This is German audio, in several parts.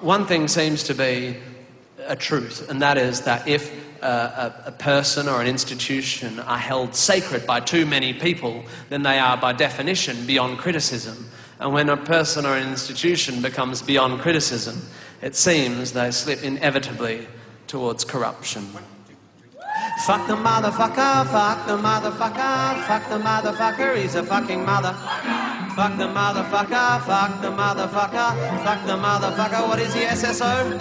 one thing seems to be a truth, and that is that if a, a person or an institution are held sacred by too many people, then they are by definition beyond criticism. And when a person or an institution becomes beyond criticism, it seems they slip inevitably towards corruption. Fuck the motherfucker, fuck the motherfucker, fuck the motherfucker, he's a fucking mother. Fuck the motherfucker, fuck the motherfucker, fuck the motherfucker, what is he, SSO?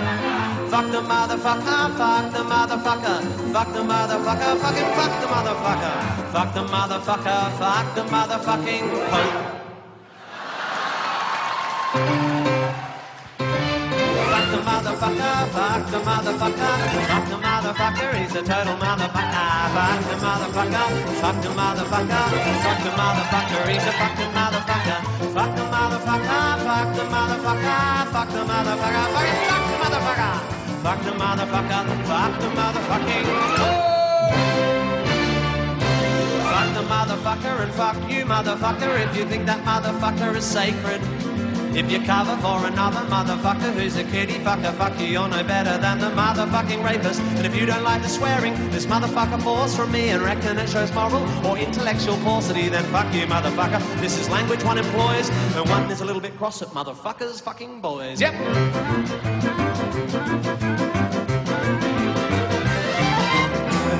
Fuck the motherfucker, fuck the motherfucker, fuck the motherfucker, fucking fuck the motherfucker. Fuck the motherfucker, fuck the motherfucking pope. Fuck the motherfucker, fuck the motherfucker, fuck the motherfucker, he's a total motherfucker. Fuck the motherfucker, fuck the motherfucker, fuck the motherfucker, he's a fucking motherfucker. Fuck the motherfucker, fuck the motherfucker, fuck the motherfucker, fuck the motherfucker. Fuck the motherfucker, fuck the motherfucking. Fuck the motherfucker and fuck you, motherfucker, if you think that motherfucker is sacred. If you cover for another motherfucker who's a kitty fucker, fuck you, you're no better than the motherfucking rapist. And if you don't like the swearing, this motherfucker pours from me and reckon it shows moral or intellectual paucity, then fuck you, motherfucker. This is language one employs, and one is a little bit cross at motherfuckers, fucking boys. Yep.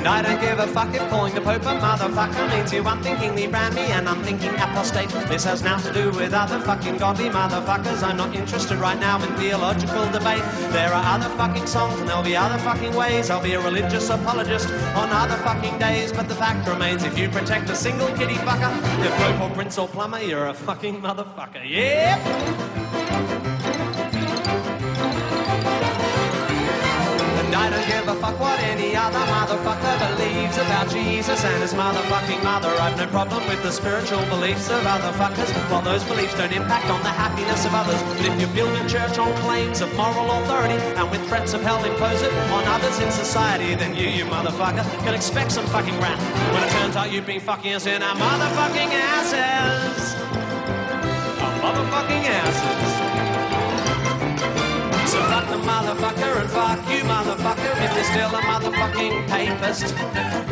I don't give a fuck if calling the Pope a motherfucker means you unthinkingly brand me and I'm thinking apostate. This has now to do with other fucking godly motherfuckers. I'm not interested right now in theological debate. There are other fucking songs and there'll be other fucking ways. I'll be a religious apologist on other fucking days. But the fact remains if you protect a single kitty fucker, you're Pope or Prince or Plumber, you're a fucking motherfucker. Yep. What any other motherfucker believes about Jesus and his motherfucking mother. I've no problem with the spiritual beliefs of other fuckers, while those beliefs don't impact on the happiness of others. But if you build a church on claims of moral authority and with threats of hell impose it on others in society, then you, you motherfucker, can expect some fucking wrath when it turns out you've been fucking us in our motherfucking asses. Our motherfucking asses. Fuck motherfucker and fuck you, motherfucker, if you're still a motherfucking papist.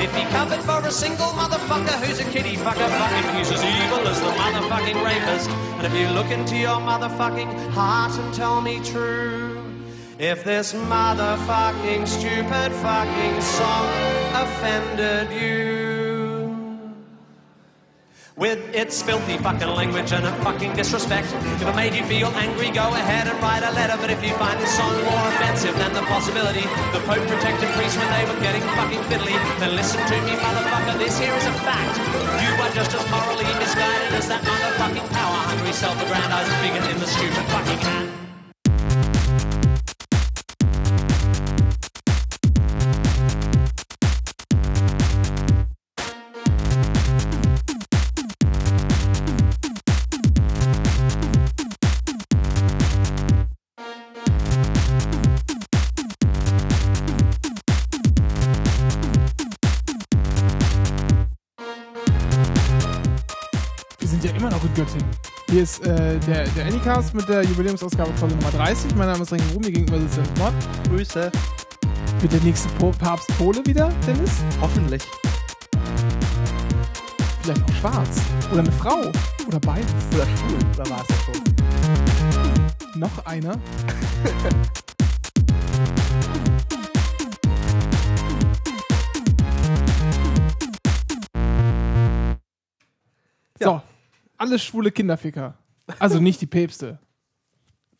If he covered for a single motherfucker who's a kitty fucker, fucking he's as evil as the motherfucking rapist. And if you look into your motherfucking heart and tell me true, if this motherfucking stupid fucking song offended you. With its filthy fucking language and a fucking disrespect. If it made you feel angry, go ahead and write a letter. But if you find this song more offensive than the possibility the Pope protected priests when they were getting fucking fiddly, then listen to me, motherfucker. This here is a fact. You are just as morally misguided as that motherfucking power-hungry, self-aggrandized bigot in the stupid fucking hat. Hier ist äh, der, der Anycast mit der Jubiläumsausgabe Folge Nummer 30. Mein Name ist René Ruhm, mir gegenüber sitzt Dennis Mott. Grüße. Wird der nächste po Papst Pole wieder, Dennis? Hoffentlich. Vielleicht auch schwarz. Oder eine Frau. Oder beides. Oder schwul. Oder war es das schon? Noch einer. So, alle schwule Kinderficker. Also nicht die Päpste,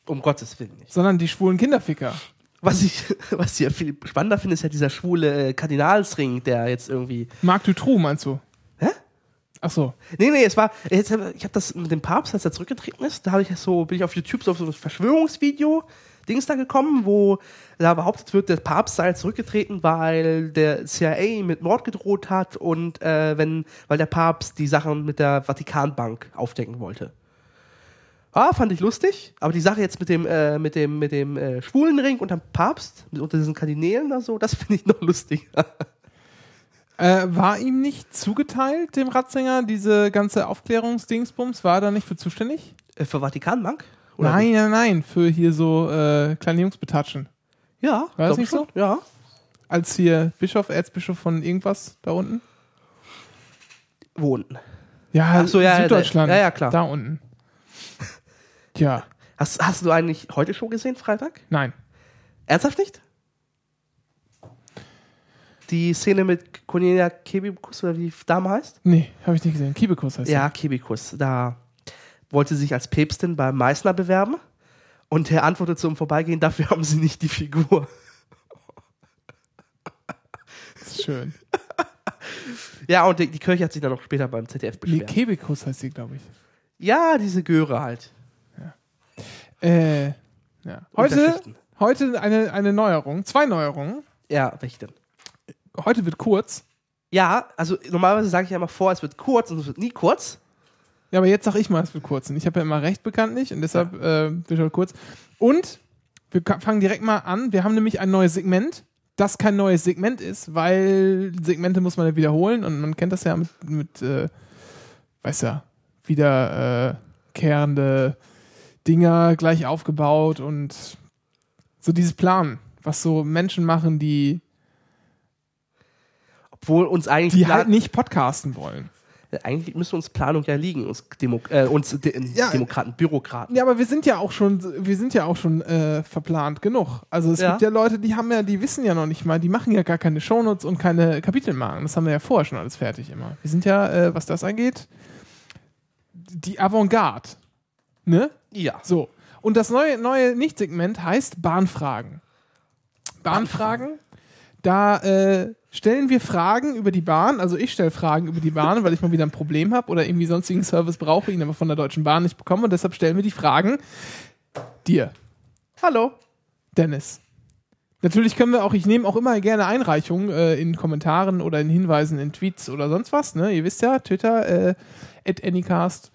Um Gottes Willen nicht. sondern die schwulen Kinderficker. Was ich, was ich ja viel spannender finde, ist ja dieser schwule äh, Kardinalsring, der jetzt irgendwie. Marc Dutroux, meinst du? Hä? Ach so. Nee, nee, es war. Jetzt, hab- ich habe das mit dem Papst, als er zurückgetreten ist, da habe ich so, bin ich auf YouTube so auf so ein Verschwörungsvideo. Dings da gekommen, wo da behauptet wird, der Papst sei zurückgetreten, weil der CIA mit Mord gedroht hat und äh, wenn, weil der Papst die Sachen mit der Vatikanbank aufdecken wollte. Ah, fand ich lustig, aber die Sache jetzt mit dem, äh, mit dem, mit dem äh, Schwulenring und dem Papst, mit, unter diesen Kardinälen oder so, das finde ich noch lustig. Äh, war ihm nicht zugeteilt, dem Ratzinger, diese ganze Aufklärungsdingsbums? War er da nicht für zuständig? Äh, Für Vatikanbank? Oder Nein, nein, nein, für hier so äh, kleine Jungs betatschen. Ja. War das nicht schon. Ja. Als hier Bischof, Erzbischof von irgendwas da unten. Wo unten? Ja, Ach so, ja, ja, Süddeutschland. ja, ja, klar. Da unten. Tja, Hast, hast du eigentlich heute schon gesehen, Freitag? nein. Ernsthaft nicht? Die Szene mit Cornelia Kebikus, oder wie die Dame heißt? Nee, habe ich nicht gesehen. Kiebekus heißt Ja, Kebikus. Da wollte sie sich als Päpstin bei Meißner bewerben und er antwortet so im Vorbeigehen, dafür haben sie nicht die Figur. das ist schön. Ja, und die, die Kirche hat sich dann noch später beim ZDF beschwert. Kebekus heißt sie, glaube ich. Ja, diese Göre halt. Äh, ja. Heute, heute eine, eine Neuerung, zwei Neuerungen. Ja, welche denn? Heute wird kurz. Ja, also normalerweise sage ich ja immer vor, es wird kurz und es wird nie kurz. Ja, aber jetzt sag ich mal, es wird kurz. Ich habe ja immer recht bekanntlich und deshalb äh, wird heute kurz. Und wir fangen direkt mal an. Wir haben nämlich ein neues Segment, das kein neues Segment ist, weil Segmente muss man ja wiederholen und man kennt das ja mit, mit äh, weiß ja, wiederkehrende Dinger gleich aufgebaut und so dieses Plan, was so Menschen machen, die, Obwohl uns eigentlich, die halt nicht podcasten wollen. Eigentlich müsste uns Planung ja liegen, uns, Demo äh, uns De Ja. Demokraten, Bürokraten. Ja, aber wir sind ja auch schon, wir sind ja auch schon äh, verplant genug. Also es Ja. gibt ja Leute, die haben ja, die wissen ja noch nicht mal, die machen ja gar keine Shownotes und keine Kapitelmarken. Das haben wir ja vorher schon alles fertig immer. Wir sind ja, äh, was das angeht, die Avantgarde. Ne? Ja. So. Und das neue, neue Nicht-Segment heißt Bahnfragen. Bahnfragen. Da äh, stellen wir Fragen über die Bahn. Also ich stelle Fragen über die Bahn, weil ich mal wieder ein Problem habe oder irgendwie sonstigen Service brauche, ihn aber von der Deutschen Bahn nicht bekomme. Und deshalb stellen wir die Fragen dir, Hallo. Dennis. Natürlich können wir auch, ich nehme auch immer gerne Einreichungen äh, in Kommentaren oder in Hinweisen in Tweets oder sonst was. Ne? Ihr wisst ja, Twitter, äh, at Anycast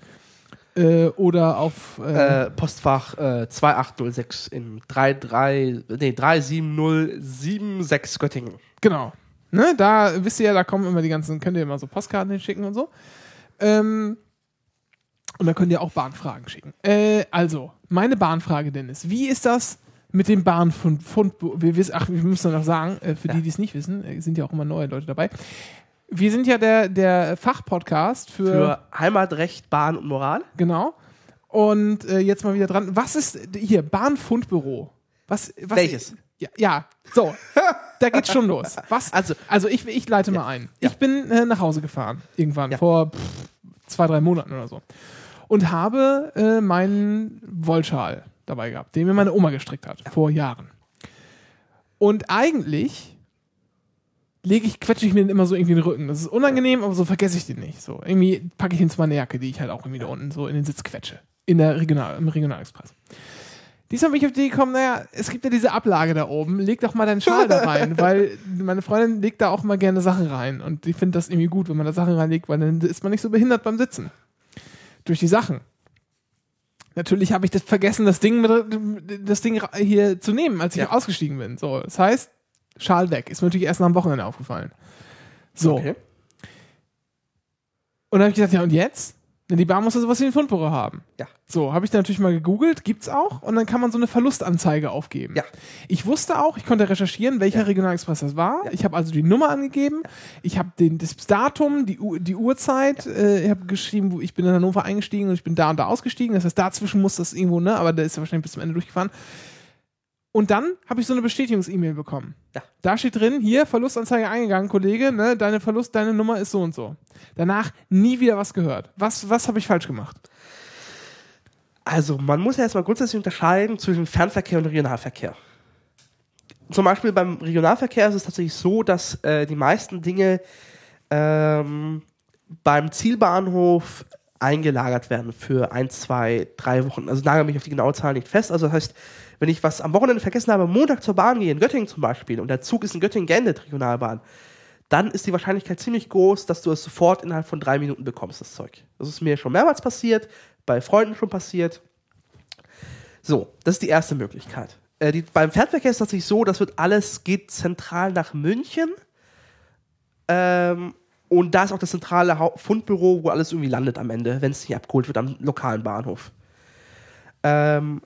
äh, oder auf äh, Äh, Postfach äh, 2806 in 33, nee, 37076 Göttingen. Genau. Ne, da wisst ihr ja, da kommen immer die ganzen, könnt ihr immer so Postkarten hinschicken und so. Ähm, und da könnt ihr auch Bahnfragen schicken. Äh, also, meine Bahnfrage, Dennis. Wie ist das mit dem Bahnfund? Fund, wir, wissen, ach, wir müssen noch sagen, äh, für Ja. die, die es nicht wissen, äh, sind ja auch immer neue Leute dabei. Wir sind ja der, der Fachpodcast für, Für Heimatrecht, Bahn und Moral. Genau. Und äh, jetzt mal wieder dran. Was ist hier, Bahnfundbüro? Was, was Welches? Ja, ja, so. da geht's schon los. Was? Also- also ich, ich leite mal ein. Ja. Ich bin äh, nach Hause gefahren. Irgendwann, Ja. vor pff, zwei, drei Monaten oder so. Und habe äh, meinen Wollschal dabei gehabt, den mir meine Oma gestrickt hat, vor Jahren. Und eigentlich lege ich, quetsche ich mir den immer so irgendwie in den Rücken. Das ist unangenehm, aber so vergesse ich den nicht. So, irgendwie packe ich ihn zu meiner Jacke, die ich halt auch irgendwie da unten so in den Sitz quetsche. In der Regional, im Regionalexpress. Diesmal bin ich auf die gekommen, naja, es gibt ja diese Ablage da oben, leg doch mal deinen Schal da rein, weil meine Freundin legt da auch mal gerne Sachen rein und ich finde das irgendwie gut, wenn man da Sachen reinlegt, weil dann ist man nicht so behindert beim Sitzen. Durch die Sachen. Natürlich habe ich das vergessen, das Ding, mit, das Ding hier zu nehmen, als ich Ja. ausgestiegen bin. So, das heißt, Schal weg. Ist mir natürlich erst nach dem Wochenende aufgefallen. So. Okay. Und dann habe ich gedacht, ja, und jetzt? Denn die Bahn muss ja sowas wie ein Fundbüro haben. Ja. So, habe ich dann natürlich mal gegoogelt, gibt's auch, und dann kann man so eine Verlustanzeige aufgeben. Ja. Ich wusste auch, ich konnte recherchieren, welcher Ja. Regionalexpress das war. Ja. Ich habe also die Nummer angegeben, ich habe den das Datum, die, U die Uhrzeit, äh, ich habe geschrieben, wo ich bin in Hannover eingestiegen und ich bin da und da ausgestiegen. Das heißt, dazwischen muss das irgendwo, ne, aber der ist ja wahrscheinlich bis zum Ende durchgefahren. Und dann habe ich so eine Bestätigungs-E-Mail bekommen. Ja. Da steht drin, hier, Verlustanzeige eingegangen, Kollege, ne, deine Verlust, deine Nummer ist so und so. Danach nie wieder was gehört. Was, was habe ich falsch gemacht? Also, man muss ja erstmal grundsätzlich unterscheiden zwischen Fernverkehr und Regionalverkehr. Zum Beispiel beim Regionalverkehr ist es tatsächlich so, dass äh, die meisten Dinge ähm, beim Zielbahnhof eingelagert werden für ein, zwei, drei Wochen. Also nagel mich auf die genaue Zahl nicht fest. Also das heißt, wenn ich was am Wochenende vergessen habe, Montag zur Bahn gehe, in Göttingen zum Beispiel, und der Zug ist in Göttingen geendet, Regionalbahn, dann ist die Wahrscheinlichkeit ziemlich groß, dass du es sofort innerhalb von drei Minuten bekommst, das Zeug. Das ist mir schon mehrmals passiert, bei Freunden schon passiert. So, das ist die erste Möglichkeit. Äh, die, beim Fernverkehr ist es tatsächlich so, das wird alles, geht zentral nach München. Ähm, und da ist auch das zentrale Hau Fundbüro, wo alles irgendwie landet am Ende, wenn es nicht abgeholt wird am lokalen Bahnhof. Ähm,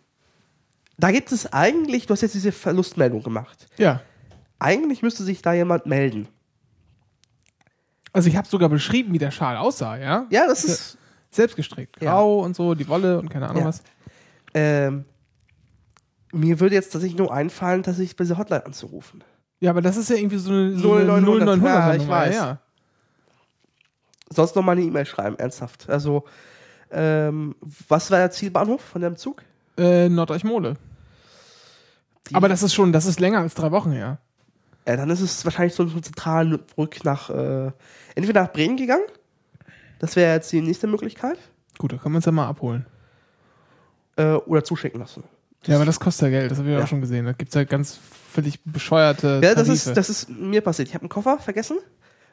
da gibt es eigentlich, du hast jetzt diese Verlustmeldung gemacht. Ja. Eigentlich müsste sich da jemand melden. Also ich habe sogar beschrieben, wie der Schal aussah, ja? Ja, das ist. Selbst gestrickt. Ja. Grau und so, die Wolle und keine Ahnung Ja. was. Ähm, mir würde jetzt tatsächlich nur einfallen, dass ich bei dieser Hotline anzurufen. Ja, aber das ist ja irgendwie so eine, so eine 0900. 0900 Ja, ich Nummer, weiß. Ja. Sonst noch mal eine E-Mail schreiben, ernsthaft. Also, ähm, was war der Zielbahnhof von dem Zug? Äh, Norddeich-Mole. Aber das ist schon, das ist länger als drei Wochen her. Äh, dann ist es wahrscheinlich so so zentral zurück nach, äh, entweder nach Bremen gegangen. Das wäre jetzt die nächste Möglichkeit. Gut, da kann man es ja mal abholen. Äh, oder zuschicken lassen. Ja, aber das kostet ja Geld, das habe ich Ja. auch schon gesehen. Da gibt es ja ganz völlig bescheuerte Ja, das Tarife. ist, das ist mir passiert. Ich habe einen Koffer vergessen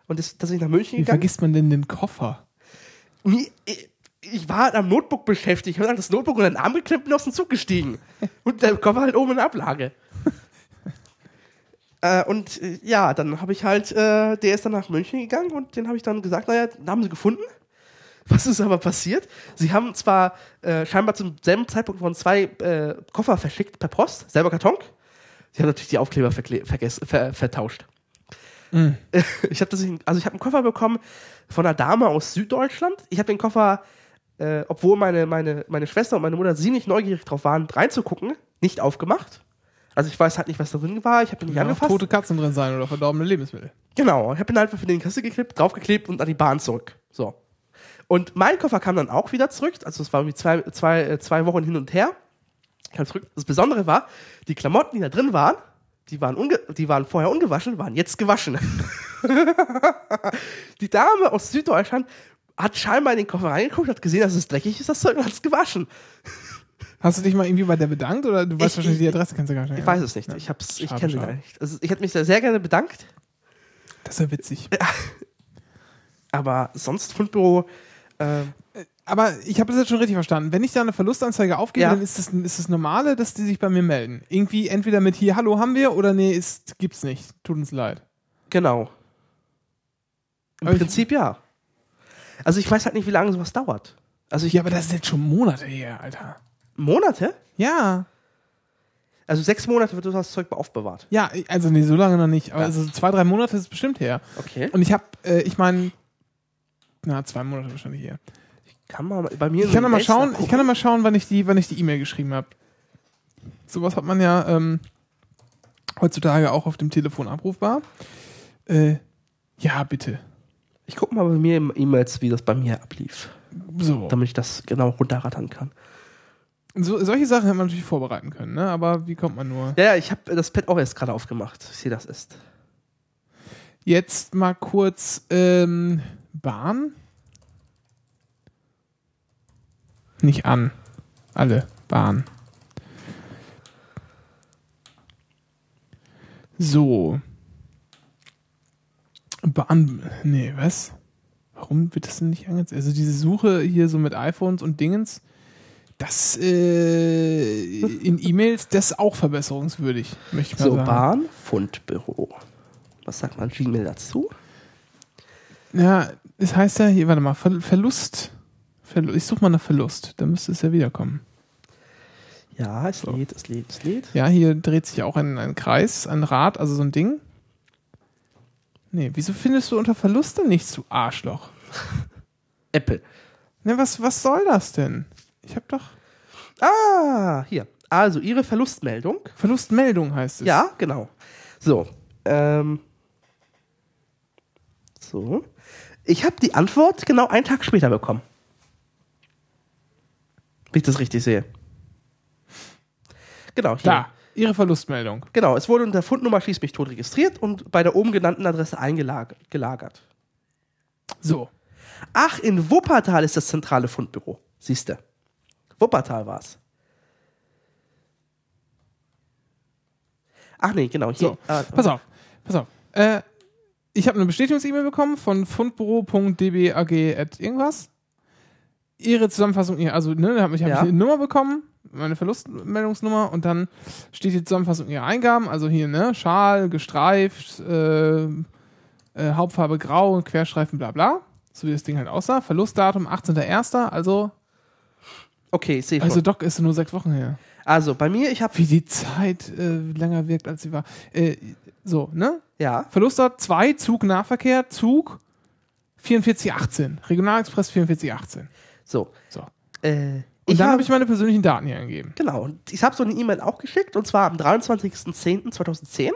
und ist tatsächlich nach München Wie gegangen. vergisst man denn den Koffer? Mir, ich, ich war am Notebook beschäftigt. Ich habe das Notebook unter den Arm geklemmt und aus dem Zug gestiegen. und der Koffer halt oben in der Ablage. äh, und äh, ja, dann habe ich halt, äh, der ist dann nach München gegangen und den habe ich dann gesagt, naja, den haben sie gefunden. Was ist aber passiert? Sie haben zwar äh, scheinbar zum selben Zeitpunkt von zwei äh, Koffer verschickt per Post, selber Karton. Sie haben natürlich die Aufkleber ver vertauscht. Mhm. Ich habe also ich habe einen Koffer bekommen von einer Dame aus Süddeutschland. Ich habe den Koffer, äh, obwohl meine, meine, meine Schwester und meine Mutter ziemlich neugierig drauf waren, reinzugucken, nicht aufgemacht. Also ich weiß halt nicht, was da drin war. Ich habe ihn nicht Ja, angefasst. tote Katzen drin sein oder verdorbene Lebensmittel. Genau, ich habe ihn einfach für den Kasse geklebt, draufgeklebt und an die Bahn zurück. So. Und mein Koffer kam dann auch wieder zurück. Also es war irgendwie zwei, zwei, äh, zwei Wochen hin und her. Kam zurück. Das Besondere war, die Klamotten, die da drin waren, die waren, die waren vorher ungewaschen, waren jetzt gewaschen. die Dame aus Süddeutschland hat scheinbar in den Koffer reingeguckt, hat gesehen, dass es dreckig ist, das Zeug und hat es gewaschen. Hast du dich mal irgendwie bei der bedankt oder du weißt Ich- wahrscheinlich die ich- Adresse, kennst du gar nicht. Ich weiß es nicht. Ich, hab's- ich kenne sie gar nicht. Also ich hätte mich da sehr gerne bedankt, Das ist ja witzig. aber sonst Fundbüro. Äh, Aber ich habe das jetzt schon richtig verstanden. Wenn ich da eine Verlustanzeige aufgebe, Ja. dann ist das, ist das Normale, dass die sich bei mir melden. Irgendwie entweder mit hier, hallo haben wir oder nee, ist, gibt's nicht. Tut uns leid. Genau. Im Aber ich- Prinzip ja. Also ich weiß halt nicht, wie lange sowas dauert. Also ich Ja, aber das ist jetzt schon Monate her, Alter. Monate? Ja. Also sechs Monate wird das Zeug aufbewahrt. Ja, also nee, so lange noch nicht. Aber Ja. also zwei, drei Monate ist es bestimmt her. Okay. Und ich habe, äh, ich meine, na, zwei Monate wahrscheinlich her. Kann man bei mir Ich kann mal schauen, ich kann mal schauen, wann ich die, wann ich die E-Mail geschrieben habe. Sowas hat man ja ähm, heutzutage auch auf dem Telefon abrufbar. Äh, ja, bitte. Ich gucke mal bei mir im E-Mails, wie das bei mir ablief, So. damit ich das genau runterrattern kann. so. Solche Sachen hätte man natürlich vorbereiten können, ne? Aber wie kommt man nur? Ja, ja, ich habe das Pad auch erst gerade aufgemacht. Ich sehe, das ist. Jetzt mal kurz ähm, Bahn. Nicht an. Alle. Bahn. So. Bahn. Nee, was? Warum wird das denn nicht angezeigt? Also diese Suche hier so mit iPhones und Dingens, das äh, in E-Mails, das ist auch verbesserungswürdig, möchte ich mal So, sagen. Bahn, Fundbüro. Was sagt man Gmail dazu? Ja, es heißt ja hier, warte mal, Ver Verlust. Verlu ich suche mal nach Verlust, dann müsste es ja wiederkommen. Ja, es lädt, es lädt, es lädt. Ja, hier dreht sich auch ein, ein Kreis, ein Rad, also so ein Ding. Nee, wieso findest du unter Verlust denn nichts, du Arschloch? Apple. Ne, was, was soll das denn? Ich hab doch. Ah, hier. Also, Ihre Verlustmeldung. Verlustmeldung heißt es. Ja, genau. So. Ähm. So. Ich habe die Antwort genau einen Tag später bekommen. Wenn ich das richtig sehe. Genau, hier. Da, Ihre Verlustmeldung. Genau, es wurde unter Fundnummer Schieß mich tot registriert und bei der oben genannten Adresse eingelagert. So. Ach, in Wuppertal ist das zentrale Fundbüro. Siehste. Wuppertal war's. Ach nee, genau. Hier. So, Ah, pass auf, pass auf. Äh, ich habe eine Bestätigungs-E-Mail bekommen von fundbüro.dbag at irgendwas. Ihre Zusammenfassung, also ne, da habe ich, hab Ja. ich eine Nummer bekommen, meine Verlustmeldungsnummer und dann steht die Zusammenfassung ihrer Eingaben, also hier ne, Schal, gestreift, äh, äh, Hauptfarbe grau, Querstreifen, bla bla, so wie das Ding halt aussah. Verlustdatum 18.01., also Okay, ich sehe. Also Also, doch, ist nur sechs Wochen her. bei mir, ich habe, Wie die Zeit äh, länger wirkt, als sie war. Äh, so, ne? ja, Verlustort 2, Zug Nahverkehr, Zug 4418. Regionalexpress 4418. so. So. Äh, Und dann hab- habe ich meine persönlichen Daten hier angegeben. Genau, und ich habe so eine E-Mail auch geschickt, und zwar am 23.10.2010.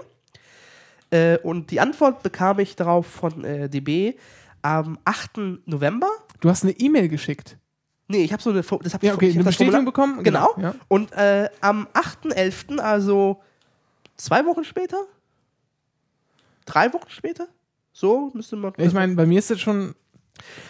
Äh, und die Antwort bekam ich darauf von äh, DB am 8. November. Du hast eine E-Mail geschickt. Nee, ich habe so eine, das hab Ja, okay, ich hab eine Bestätigung bekommen? Genau. Ja. Und äh, am 8.11., also zwei Wochen später, drei Wochen später, so müsste man. Ich meine, bei mir ist das schon.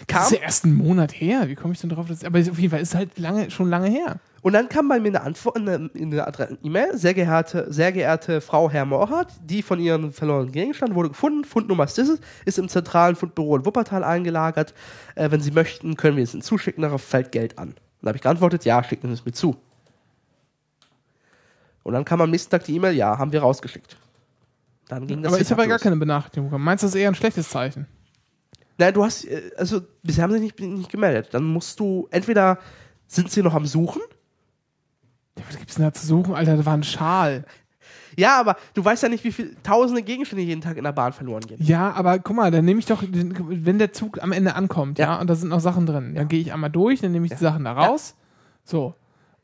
Das kam, ist ja erst einen Monat her. Wie komme ich denn drauf? Das, aber auf jeden Fall ist es halt lange, schon lange her. und dann kam bei mir eine Antwort in eine, in eine E-Mail. Sehr geehrte, sehr geehrte Frau Herr Morhardt, die von ihrem verlorenen Gegenstand wurde gefunden. Fundnummer ist dieses, ist im zentralen Fundbüro in Wuppertal eingelagert. Äh, wenn Sie möchten, können wir es Ihnen zuschicken. Darauf fällt Geld an. Dann habe ich geantwortet, ja, schicken Sie es mir zu. Und dann kam am nächsten Tag die E-Mail, ja, haben wir rausgeschickt. Dann ging das aber ich habe ja gar keine Benachrichtigung bekommen. Meinst du, das ist eher ein schlechtes Zeichen? Nein, du hast, äh, also bisher haben sie nicht, nicht gemeldet. Dann musst du, entweder sind sie noch am Suchen. Ja, was gibt's denn da zu suchen? Alter, das war ein Schal. Ja, aber du weißt ja nicht, wie viele tausende Gegenstände jeden Tag in der Bahn verloren gehen. Ja, aber guck mal, dann nehme ich doch, wenn der Zug am Ende ankommt, ja, Ja. und da sind noch Sachen drin, dann gehe ich einmal durch, dann nehme ich die Sachen da raus, so,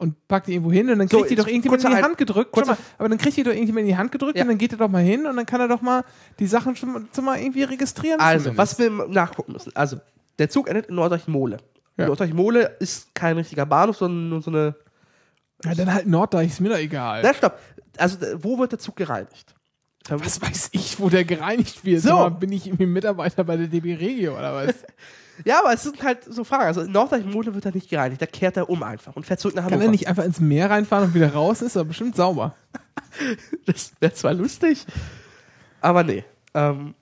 und pack die irgendwo hin und dann So, kriegt die jetzt doch irgendjemand in die Hand gedrückt. Mal, aber dann kriegt die doch irgendjemand in die Hand gedrückt Ja. und dann geht er doch mal hin und dann kann er doch mal die Sachen schon mal, schon mal irgendwie registrieren. Also, zumindest. was wir nachgucken müssen. Also, der Zug endet in Norddeich-Mole. Ja. Norddeich-Mole ist kein richtiger Bahnhof, sondern nur so eine. Ja, dann halt Norddeich, ist mir doch egal. Na, stopp. Also, wo wird der Zug gereinigt? was weiß ich, wo der gereinigt wird? So. Mal, bin ich irgendwie Mitarbeiter bei der DB Regio oder was? Ja, aber es sind halt so Fragen. Also, in Norddeich-Mole wird er nicht gereinigt. Da kehrt er um einfach und fährt zurück nach Kann Hannover. er nicht einfach ins Meer reinfahren und wieder raus? Ist aber bestimmt sauber. Das wäre zwar lustig, aber nee. Ähm,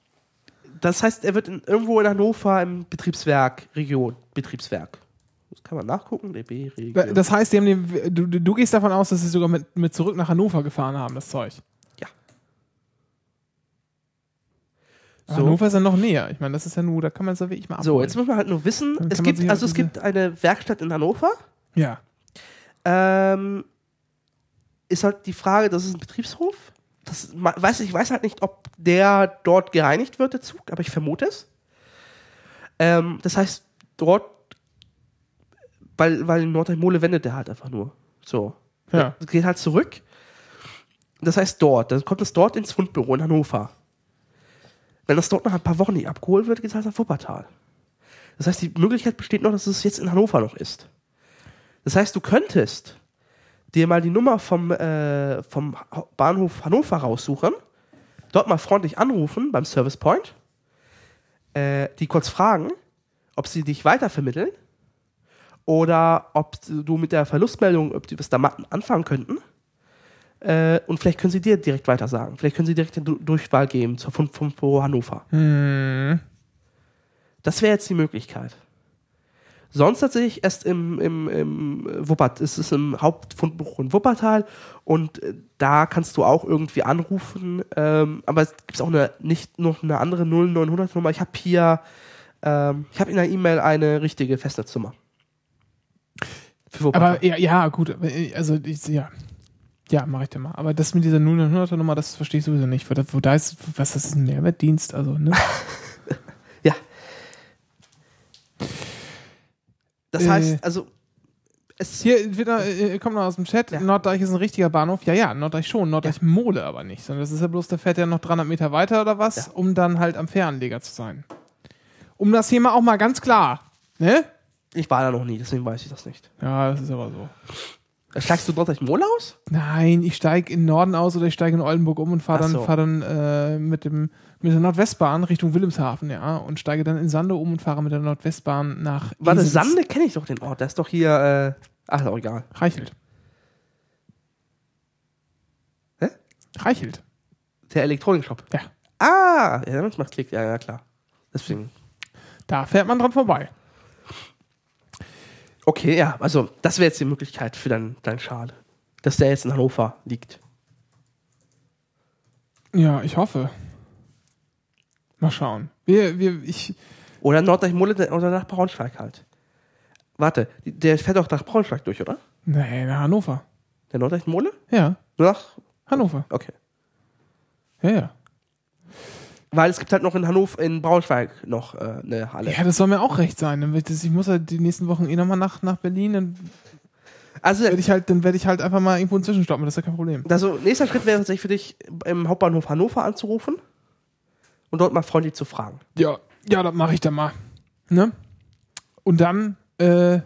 das heißt, er wird in, irgendwo in Hannover im Betriebswerk, Region, Betriebswerk. Das kann man nachgucken, DB, Region. Das heißt, die haben den, du, du gehst davon aus, dass sie sogar mit, mit zurück nach Hannover gefahren haben, das Zeug. Ja. Aber So. Hannover ist ja noch näher. Ich meine, das ist ja nur, da kann man es ja wirklich mal so, abholen. jetzt muss man halt nur wissen, Dann es gibt, also es gibt eine Werkstatt in Hannover. Ja. Ähm, ist halt die Frage, das ist ein Betriebshof. Das, weiß, ich weiß halt nicht, ob der dort gereinigt wird, der Zug, aber ich vermute es. Ähm, das heißt, dort, weil, weil in Nordrhein-Mole wendet der halt einfach nur. So. Ja. Geht halt zurück. Das heißt dort, dann kommt es dort ins Fundbüro in Hannover. Wenn das dort nach ein paar Wochen nicht abgeholt wird, geht es halt nach Wuppertal. Das heißt, die Möglichkeit besteht noch, dass es jetzt in Hannover noch ist. Das heißt, du könntest dir mal die Nummer vom, äh, vom Bahnhof Hannover raussuchen, dort mal freundlich anrufen beim Service Point, äh, die kurz fragen, ob sie dich weitervermitteln oder ob du mit der Verlustmeldung, ob die was da anfangen könnten. Äh, und vielleicht können sie dir direkt weiter sagen. Vielleicht können sie direkt den Du- Durchwahl geben zur Fund- Fundbüro Hannover. Hm. Das wäre jetzt die Möglichkeit. Sonst tatsächlich erst im, im, im Wuppert, es ist im Hauptfundbuch in Wuppertal und äh, da kannst du auch irgendwie anrufen, ähm, aber es gibt auch eine, nicht noch eine andere 0900 Nummer. Ich habe hier, ähm, ich habe in der E-Mail eine richtige Festnetznummer. Für Wuppertal. Aber ja, ja, gut. Also, ich, ja. Ja, mache ich dir mal. Aber das mit dieser 000er Nummer, das verstehe ich sowieso nicht. Wo wo da ist, was das ist ein Mehrwertdienst? Also, ne? Ja. Das Äh. heißt, also es Hier wird äh, kommt noch aus dem Chat, Ja. Norddeich ist ein richtiger Bahnhof. Ja, ja, Norddeich schon, Norddeich Mole aber nicht. Sondern das ist ja bloß, der fährt ja noch 300 Meter weiter oder was, Ja. um dann halt am Fähranleger zu sein. Um das Thema auch mal ganz klar, ne? ich war da noch nie, deswegen weiß ich das nicht. Ja, das ist aber so. Steigst du dort gleich Mole aus? Nein, ich steige in Norden aus oder ich steige in Oldenburg um und fahre dann, so. fahr dann äh, mit, dem, mit der Nordwestbahn Richtung Wilhelmshaven, ja, und steige dann in Sande um und fahre mit der Nordwestbahn nach Warte, Esens- Sande kenne ich doch den Ort. Der ist doch hier, äh, ach, ist auch egal. Reichelt. Hä? Reichelt. Der Elektronikshop. Ja. Ah, ja, das macht Klick, ja, ja, klar. Deswegen. Da fährt man dran vorbei. Okay, ja, also das wäre jetzt die Möglichkeit für deinen dein Schal. Dass der jetzt in Hannover liegt. Ja, ich hoffe. Mal schauen. Wir, wir, ich, Oder Nordrhein-Mole oder nach Braunschweig halt. Warte, der fährt doch nach Braunschweig durch, oder? Nee, nach Hannover. Der Nordrecht-Mole? Ja, Nur nach. Hannover. Okay. Ja, ja. Weil es gibt halt noch in Hannover, in Braunschweig noch äh, eine Halle. Ja, das soll mir auch recht sein. Ich muss halt die nächsten Wochen eh nochmal nach, nach Berlin. Dann Also, werde ich halt, dann werde ich halt einfach mal irgendwo einen Zwischenstopp. Das ist ja kein Problem. also, nächster Schritt wäre tatsächlich für dich, im Hauptbahnhof Hannover anzurufen und dort mal freundlich zu fragen. Ja, ja, das mache ich dann mal. Ne? Und dann äh,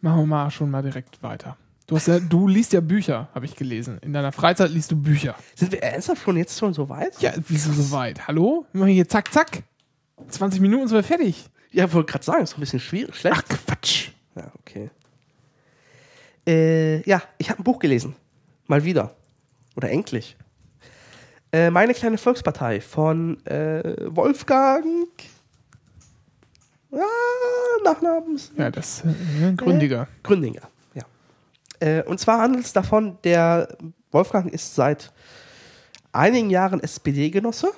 machen wir mal schon mal direkt weiter. Du, hast ja, du liest ja Bücher, habe ich gelesen. In deiner Freizeit liest du Bücher. Sind wir ernsthaft schon jetzt schon so weit? Ja, wieso so weit? Hallo? Wir machen hier zack, zack. 20 Minuten sind wir fertig. Ja, ich wollte gerade sagen, ist doch ein bisschen schwierig. Schlecht. Ach, Quatsch. Ja, okay. Äh, ja, ich habe ein Buch gelesen. Mal wieder. Oder endlich. Äh, Meine kleine Volkspartei von äh, Wolfgang. Ah, Nachnamens. Ja, das äh, Gründiger. Gründinger, ja. Äh, und zwar handelt es davon, der Wolfgang ist seit einigen Jahren SPD-Genosse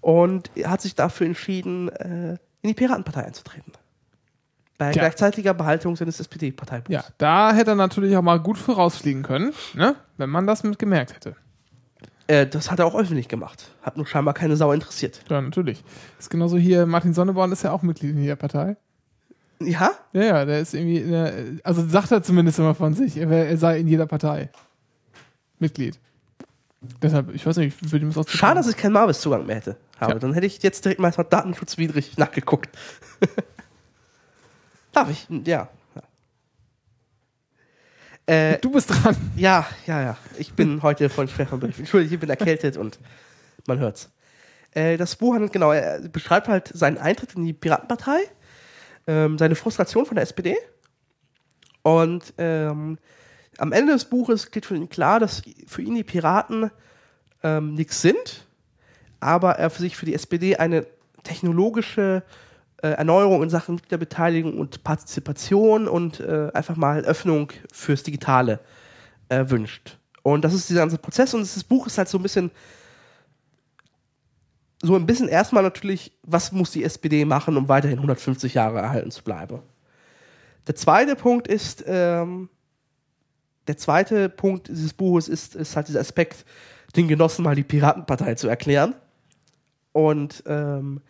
und hat sich dafür entschieden, äh, in die Piratenpartei einzutreten. Bei Tja. gleichzeitiger Behaltung seines SPD-Parteibuchs. Ja, da hätte er natürlich auch mal gut vorausfliegen können, ne? wenn man das mit gemerkt hätte. Äh, das hat er auch öffentlich gemacht. Hat nur scheinbar keine Sau interessiert. Ja, natürlich. ist genauso hier, Martin Sonneborn ist ja auch Mitglied in der Partei. Ja? Ja, ja, der ist irgendwie, der, also sagt er zumindest immer von sich, er, er sei in jeder Partei Mitglied. Deshalb, ich weiß nicht, ich würde ihm das auch Schade, dass ich keinen Marvis-Zugang mehr hätte. Habe. Tja. Dann hätte ich jetzt direkt mal datenschutzwidrig nachgeguckt. Darf ich? Ja. ja. Äh, Du bist dran. Ja, ja, ja. Ich bin heute von Bericht. Entschuldigung, ich bin erkältet und man hört's. Äh, das Buch handelt, genau, er beschreibt halt seinen Eintritt in die Piratenpartei, ähm, seine Frustration von der SPD. Und ähm, am Ende des Buches geht für ihn klar, dass für ihn die Piraten ähm, nichts sind, aber er für sich für die SPD eine technologische äh, Erneuerung in Sachen Mitgliederbeteiligung und Partizipation und äh, einfach mal Öffnung fürs Digitale äh, wünscht. Und das ist dieser ganze Prozess und das Buch ist halt so ein bisschen so ein bisschen erstmal natürlich, was muss die SPD machen, um weiterhin 150 Jahre erhalten zu bleiben. Der zweite Punkt ist, ähm, der zweite Punkt dieses Buches ist, ist halt dieser Aspekt, den Genossen mal die Piratenpartei zu erklären. Und, ähm,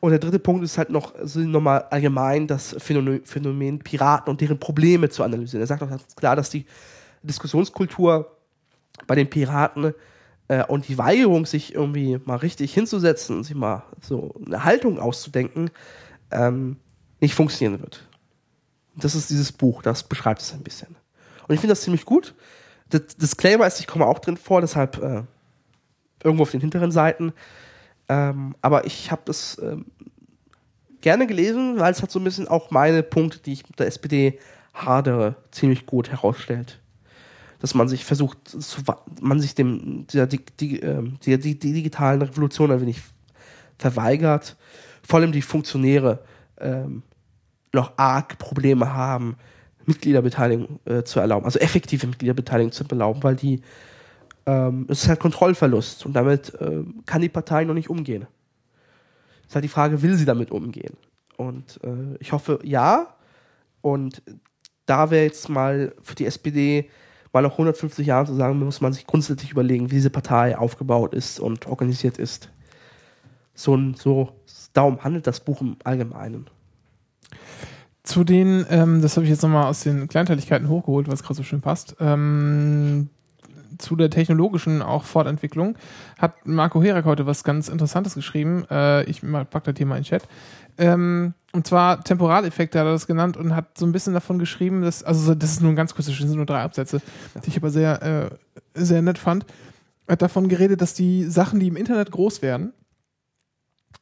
und der dritte Punkt ist halt noch so nochmal allgemein das Phänomen, Phänomen Piraten und deren Probleme zu analysieren. Er sagt auch ganz klar, dass die Diskussionskultur bei den Piraten äh, und die Weigerung, sich irgendwie mal richtig hinzusetzen und sich mal so eine Haltung auszudenken, ähm, nicht funktionieren wird. Das ist dieses Buch, das beschreibt es ein bisschen. Und ich finde das ziemlich gut. Das Disclaimer ist, ich komme auch drin vor, deshalb äh, irgendwo auf den hinteren Seiten. Ähm, aber ich habe das ähm, gerne gelesen, weil es hat so ein bisschen auch meine Punkte, die ich mit der SPD hadere, ziemlich gut herausstellt. Dass man sich versucht, man sich dem der, die, die, ähm, der, die, die digitalen Revolution ein wenig verweigert. Vor allem die Funktionäre ähm, noch arg Probleme haben, Mitgliederbeteiligung äh, zu erlauben, also effektive Mitgliederbeteiligung zu erlauben, weil die ähm, es ist halt Kontrollverlust und damit ähm, kann die Partei noch nicht umgehen. ist halt die Frage, will sie damit umgehen? Und äh, ich hoffe, ja. Und da wäre jetzt mal für die SPD mal nach 150 Jahren zu sagen, muss man sich grundsätzlich überlegen, wie diese Partei aufgebaut ist und organisiert ist. So, so darum handelt das Buch im Allgemeinen. Zu den, ähm, das habe ich jetzt nochmal aus den Kleinteiligkeiten hochgeholt, was gerade so schön passt. Ähm, zu der technologischen auch Fortentwicklung hat Marco Herak heute was ganz Interessantes geschrieben. Äh, ich pack das hier mal in den Chat. Ähm, und zwar Temporaleffekte hat er das genannt und hat so ein bisschen davon geschrieben, dass, also das ist nur ein ganz kurzes, das sind nur drei Absätze, die ich aber sehr, äh, sehr nett fand. Er hat davon geredet, dass die Sachen, die im Internet groß werden,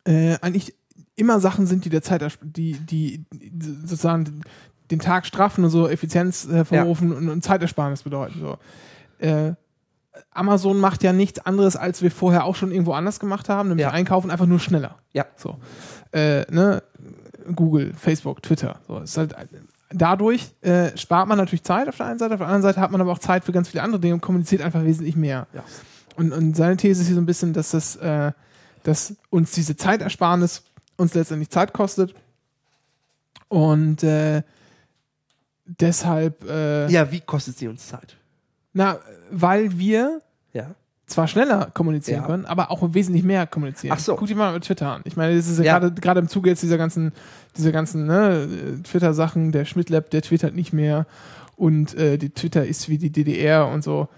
äh, eigentlich immer Sachen sind, die der Zeit, die, die sozusagen den Tag straffen und so Effizienz hervorrufen und, und Zeitersparnis bedeuten. So. Äh, Amazon macht ja nichts anderes, als wir vorher auch schon irgendwo anders gemacht haben, nämlich Ja. einkaufen einfach nur schneller. Ja. So. Äh, ne? Google, Facebook, Twitter. So. Ist halt, dadurch äh, spart man natürlich Zeit auf der einen Seite, auf der anderen Seite hat man aber auch Zeit für ganz viele andere Dinge und kommuniziert einfach wesentlich mehr. Ja. Und, und seine These ist hier so ein bisschen, dass das, äh, dass uns diese Zeitersparnis uns letztendlich Zeit kostet Und äh, deshalb, äh, Ja, wie kostet sie uns Zeit? na, weil wir Ja. Zwar schneller kommunizieren Ja. können, aber auch wesentlich mehr kommunizieren. Ach so. Guck dir mal mit Twitter an. Ich meine, das ist ja, Ja. gerade gerade im Zuge jetzt dieser ganzen, dieser ganzen ne, Twitter-Sachen, der Schmidt-Lab, der twittert nicht mehr und äh, die Twitter ist wie die DDR und so.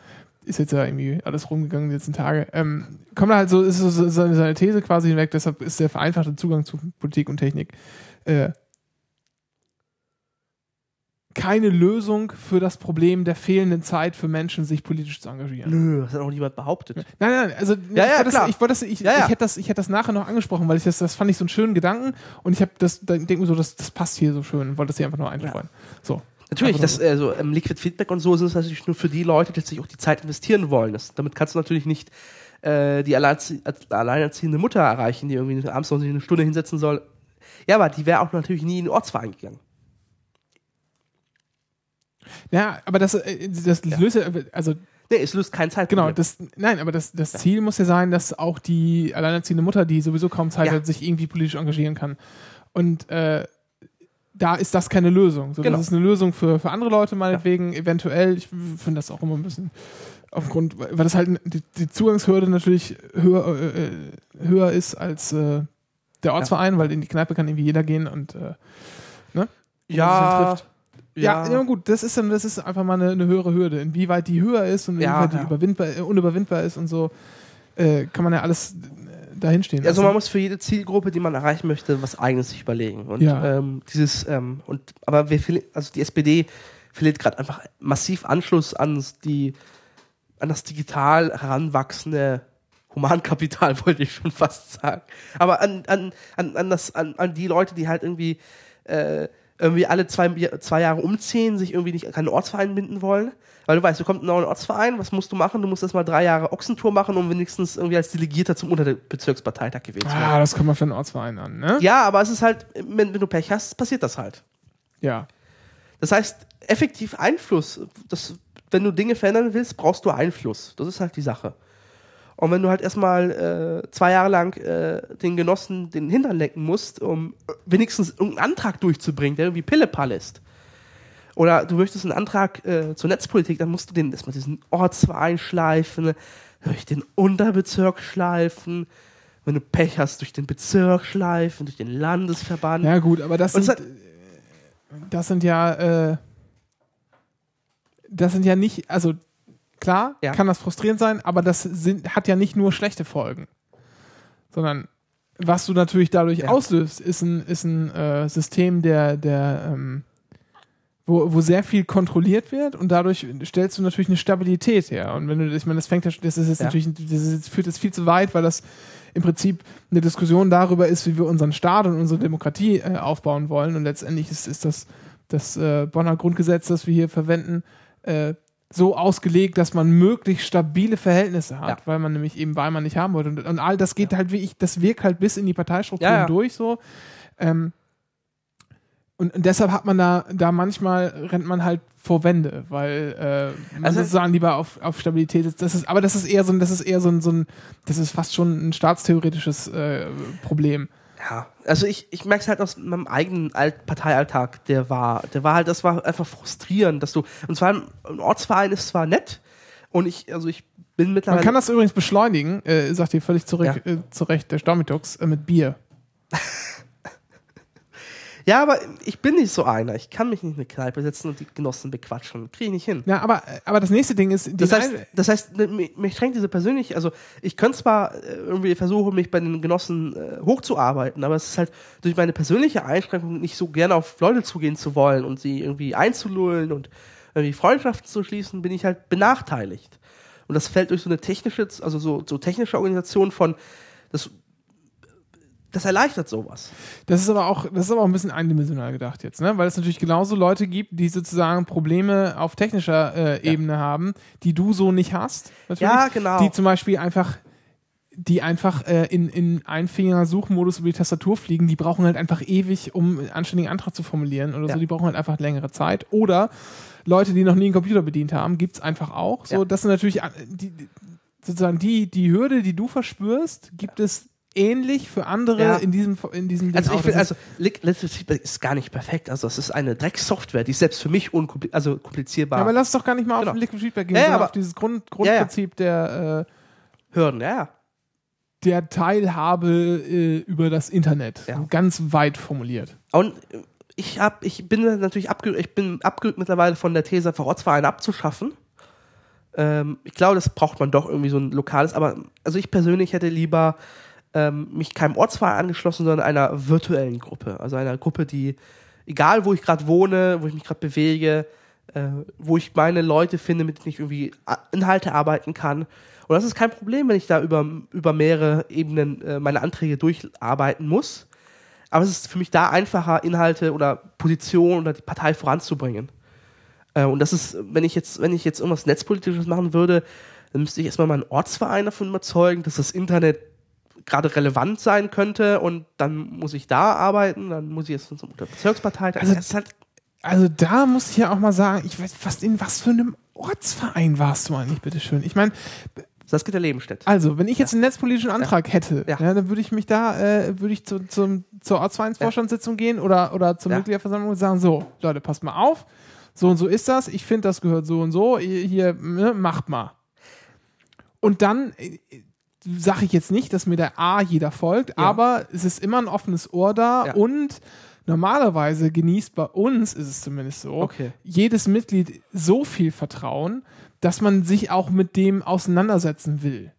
Ist jetzt ja irgendwie alles rumgegangen die letzten Tage. Ähm, kommt da halt so, ist so seine These quasi hinweg, deshalb ist der vereinfachte Zugang zu Politik und Technik äh, keine Lösung für das Problem der fehlenden Zeit für Menschen, sich politisch zu engagieren. Nö, das hat auch niemand behauptet. Nein, nein, also Ja, ich, ja, das, ich, wollte das, ich, Ja, ich hätte das, ich hätte das nachher noch angesprochen, weil ich das, das fand ich so einen schönen Gedanken und ich habe das, da denke mir so, das, das passt hier so schön wollte das hier einfach nur einstreuen. So. Natürlich, das, also, ähm, Liquid Feedback und so sind es natürlich nur für die Leute, die sich auch die Zeit investieren wollen. Das, damit kannst du natürlich nicht äh, die alleinerzie alleinerziehende Mutter erreichen, die irgendwie abends noch eine Stunde hinsetzen soll. Ja, aber die wäre auch natürlich nie in den Ortsverein gegangen. Ja, aber das, äh, das löst ja, also Nee, es löst kein Zeitproblem. genau, das, nein, aber das, das Ziel muss ja sein, dass auch die alleinerziehende Mutter, die sowieso kaum Zeit Ja. hat, sich irgendwie politisch engagieren kann. Und äh, da ist das keine Lösung. So, Genau. Das ist eine Lösung für, für andere Leute meinetwegen, eventuell. Ich finde das auch immer ein bisschen aufgrund, weil das halt die, die Zugangshürde natürlich höher, äh, äh, höher ist als äh, der Ortsverein, weil in die Kneipe kann irgendwie jeder gehen und äh, ne? ja, Ja, ja, gut, das ist dann, das ist einfach mal eine, eine höhere Hürde. Inwieweit die höher ist und Ja, inwieweit die überwindbar, äh, unüberwindbar ist und so, äh, kann man ja alles äh, dahinstehen. Also lassen. man muss für jede Zielgruppe, die man erreichen möchte, was eigenes sich überlegen. Und Ja. ähm, dieses, ähm, und aber wir also die SPD verliert gerade einfach massiv Anschluss an die, an das digital heranwachsende Humankapital, wollte ich schon fast sagen. Aber an, an, an, an, das, an, an die Leute, die halt irgendwie, äh, irgendwie alle zwei, zwei Jahre umziehen, sich irgendwie nicht an keinen Ortsverein binden wollen. Weil du weißt, du kommst in einen neuen Ortsverein, was musst du machen? Du musst erstmal drei Jahre Ochsentour machen, um wenigstens irgendwie als Delegierter zum Unterbezirksparteitag gewählt zu werden. ah, das kommt auf den Ortsverein an, ne? Ja, aber es ist halt, wenn, wenn du Pech hast, passiert das halt. Ja. Das heißt, effektiv Einfluss, das, wenn du Dinge verändern willst, brauchst du Einfluss. Das ist halt die Sache. Und wenn du halt erstmal äh, zwei Jahre lang äh, den Genossen den Hintern lecken musst, um wenigstens irgendeinen Antrag durchzubringen, der irgendwie Pillepall ist. Oder du möchtest einen Antrag äh, zur Netzpolitik, dann musst du den erstmal diesen Ortsverein schleifen, durch den Unterbezirk schleifen, wenn du Pech hast, durch den Bezirk schleifen, durch den Landesverband. Ja, gut, aber das sind, hat- das sind ja, äh, das sind ja nicht, also klar, Ja. kann das frustrierend sein, aber das sind, hat ja nicht nur schlechte Folgen, sondern was du natürlich dadurch Ja. auslöst, ist ein, ist ein äh, System, der, der, ähm, wo, wo sehr viel kontrolliert wird und dadurch stellst du natürlich eine Stabilität her. Und wenn du, ich meine, das fängt das ist jetzt Ja. natürlich, das ist, führt jetzt viel zu weit, weil das im Prinzip eine Diskussion darüber ist, wie wir unseren Staat und unsere Demokratie äh, aufbauen wollen. Und letztendlich ist, ist das, das äh, Bonner Grundgesetz, das wir hier verwenden, äh, so ausgelegt, dass man möglichst stabile Verhältnisse hat, Ja. weil man nämlich eben Weimar nicht haben wollte. Und, und all das geht halt wie ich, das wirkt halt bis in die Parteistrukturen Ja, ja. durch so. Ähm, und, und deshalb hat man da, da manchmal rennt man halt vor Wände, weil äh, man Also- sozusagen lieber auf, auf Stabilität ist. Das ist. Aber das ist eher so ein, das ist eher so ein, so ein das ist fast schon ein staatstheoretisches äh, Problem. Ja, also ich, ich merke es halt aus meinem eigenen Alt Parteialltag, der war, der war halt, das war einfach frustrierend, dass du, und zwar ein, ein Ortsverein ist zwar nett, und ich, also ich bin Man mittlerweile. kann das übrigens beschleunigen, äh, sagt ihr völlig zurück, Ja. äh, zurecht, der Staumitox, äh, mit Bier. ja, aber ich bin nicht so einer. Ich kann mich nicht in eine Kneipe setzen und die Genossen bequatschen. Kriege ich nicht hin. Ja, aber, aber das nächste Ding ist, Das heißt, das heißt, ne, mich, mich schränkt diese persönlich, also ich könnte zwar äh, irgendwie versuchen, mich bei den Genossen äh, hochzuarbeiten, aber es ist halt durch meine persönliche Einschränkung nicht so gerne auf Leute zugehen zu wollen und sie irgendwie einzulullen und irgendwie Freundschaften zu schließen, bin ich halt benachteiligt. Und das fällt durch so eine technische, also so, so technische Organisation von, das, das erleichtert sowas. Das ist aber auch, das ist aber auch ein bisschen eindimensional gedacht jetzt, ne? Weil es natürlich genauso Leute gibt, die sozusagen Probleme auf technischer äh, Ebene haben, die du so nicht hast. Ja, genau. Die zum Beispiel einfach, die einfach äh, in, in Einfinger-Suchmodus über die Tastatur fliegen, die brauchen halt einfach ewig, um einen anständigen Antrag zu formulieren oder Ja. so, die brauchen halt einfach längere Zeit. Oder Leute, die noch nie einen Computer bedient haben, gibt's einfach auch. So, Ja. das sind natürlich äh, die, sozusagen die, die Hürde, die du verspürst, gibt es ähnlich für andere Ja. in diesem in diesem Ding Also auch. ich finde, Das also Letztes Feedback ist gar nicht perfekt. Also es ist eine Drecksoftware, die ist selbst für mich unkompli also komplizierbar. Ja, aber lass doch gar nicht mal Genau. auf Liquid Feedback gehen, Ja, sondern auf dieses Grund. Grundprinzip der, äh, Hürden, ja, ja. der Teilhabe äh, über das Internet. Ja. Ganz weit formuliert. Und ich hab, ich bin natürlich abge ich bin abgerückt mittlerweile von der These, Verortsvereine abzuschaffen. Ähm, ich glaube, das braucht man doch irgendwie so ein lokales, aber also ich persönlich hätte lieber ähm, mich keinem Ortsverein angeschlossen, sondern einer virtuellen Gruppe. Also einer Gruppe, die, egal wo ich gerade wohne, wo ich mich gerade bewege, äh, wo ich meine Leute finde, mit denen ich irgendwie A- Inhalte arbeiten kann. Und das ist kein Problem, wenn ich da über, über mehrere Ebenen äh, meine Anträge durcharbeiten muss. Aber es ist für mich da einfacher, Inhalte oder Positionen oder die Partei voranzubringen. Äh, und das ist, wenn ich jetzt, wenn ich jetzt irgendwas Netzpolitisches machen würde, dann müsste ich erstmal meinen Ortsverein davon überzeugen, dass das Internet gerade relevant sein könnte und dann muss ich da arbeiten, dann muss ich jetzt zum Bezirkspartei. Also- halt, Also da muss ich ja auch mal sagen, ich weiß, was in was für einem Ortsverein warst du eigentlich, bitteschön? Ich meine, das geht der Lebenstedt. also, wenn ich jetzt einen netzpolitischen Antrag hätte, Ja. ja. dann würde ich mich da, äh, würde ich zu, zum, zur Ortsvereinsvorstandssitzung gehen oder, oder zur Ja. Mitgliederversammlung und sagen, so, Leute, passt mal auf, so und so ist das, ich finde, das gehört so und so, hier, ne, macht mal. Und dann äh, sage ich jetzt nicht, dass mir der A jeder folgt, aber es ist immer ein offenes Ohr da Ja. und normalerweise genießt bei uns, ist es zumindest so, Okay. jedes Mitglied so viel Vertrauen, dass man sich auch mit dem auseinandersetzen will.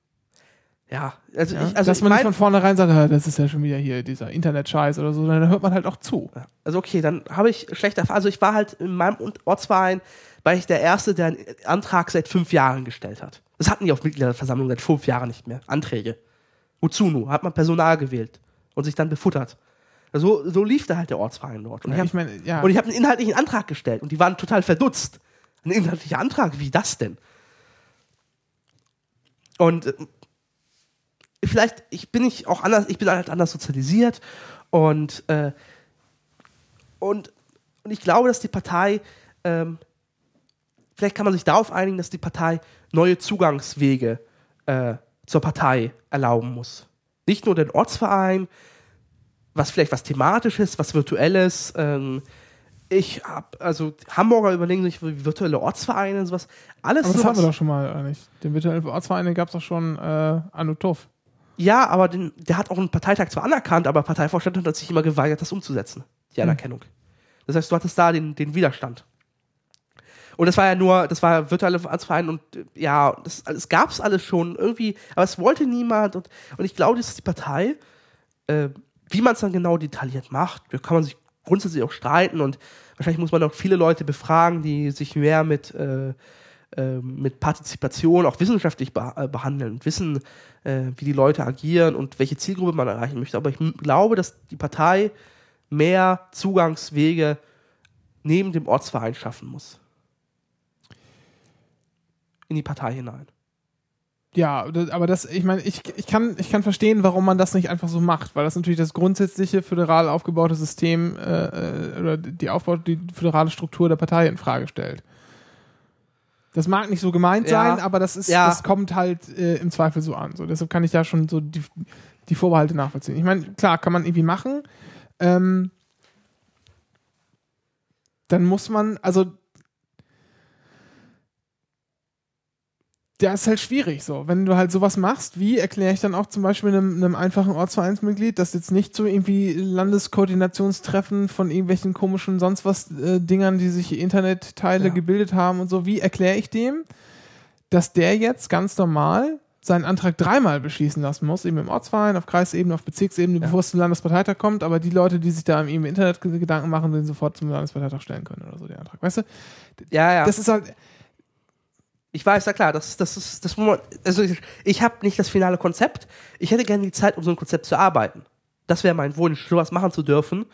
Ja, also Ja? ich, also dass man nicht von vornherein sagt, "Ah, das ist ja schon wieder hier dieser Internet-Scheiß oder so, dann hört man halt auch zu. Ja. Also okay, dann habe ich schlechte Erfahrungen. Also ich war halt in meinem Ortsverein, war ich der Erste, der einen Antrag seit fünf Jahren gestellt hat. Das hatten die auf Mitgliederversammlung seit fünf Jahren nicht mehr. Anträge. Wozu nur? Hat man Personal gewählt und sich dann befuttert. Also so lief da halt der Ortsverein dort. Und Ja, ich habe ich meine, ja. und ich habe einen inhaltlichen Antrag gestellt und die waren total verdutzt. Ein inhaltlicher Antrag, wie das denn? Und äh, vielleicht, ich bin nicht auch anders, ich bin halt anders sozialisiert und, äh, und, und ich glaube, dass die Partei, ähm, vielleicht kann man sich darauf einigen, dass die Partei neue Zugangswege äh, zur Partei erlauben muss. Nicht nur den Ortsverein, was vielleicht was Thematisches, was Virtuelles. Ähm, ich habe, also Hamburger überlegen sich virtuelle Ortsvereine und sowas. Alles aber das haben wir doch schon mal eigentlich. Den virtuellen Ortsverein, gab es doch schon äh, an Tuff. Ja, aber den, der hat auch einen Parteitag zwar anerkannt, aber Parteivorstand hat sich immer geweigert, das umzusetzen, die Hm. Anerkennung. Das heißt, du hattest da den, den Widerstand. Und das war ja nur, das war virtuelle Vereinsverein und äh, ja, das, das gab es alles schon irgendwie, aber es wollte niemand und, und ich glaube, das ist die Partei, äh, wie man es dann genau detailliert macht, da kann man sich grundsätzlich auch streiten und wahrscheinlich muss man auch viele Leute befragen, die sich mehr mit, äh, äh, mit Partizipation auch wissenschaftlich beh äh, behandeln und wissen, äh, wie die Leute agieren und welche Zielgruppe man erreichen möchte. Aber ich glaube, dass die Partei mehr Zugangswege neben dem Ortsverein schaffen muss. In die Partei hinein. Ja, aber das, ich meine, ich, ich, kann, ich kann verstehen, warum man das nicht einfach so macht, weil das natürlich das grundsätzliche föderal aufgebaute System äh, äh, oder die Aufbau, die föderale Struktur der Partei in Frage stellt. Das mag nicht so gemeint Ja. sein, aber das ist, Ja. das kommt halt äh, im Zweifel so an. So, deshalb kann ich da schon so die, die Vorbehalte nachvollziehen. Ich meine, klar, kann man irgendwie machen. Ähm, dann muss man, also ja, ist halt schwierig so. Wenn du halt sowas machst, wie erkläre ich dann auch zum Beispiel einem, einem einfachen Ortsvereinsmitglied, das jetzt nicht so irgendwie Landeskoordinationstreffen von irgendwelchen komischen sonst was äh, Dingern, die sich Internetteile Ja. gebildet haben und so, wie erkläre ich dem, dass der jetzt ganz normal seinen Antrag dreimal beschließen lassen muss, eben im Ortsverein, auf Kreisebene, auf Bezirksebene, bevor es zum Landesparteitag kommt, aber die Leute, die sich da im im Internet Gedanken machen, den sofort zum Landesparteitag stellen können oder so, den Antrag. Weißt du? Ja, ja. Das ist halt, Ich weiß, ja klar, das, das ist das Moment. Also ich, ich habe nicht das finale Konzept. Ich hätte gerne die Zeit, um so ein Konzept zu arbeiten. Das wäre mein Wunsch, sowas machen zu dürfen,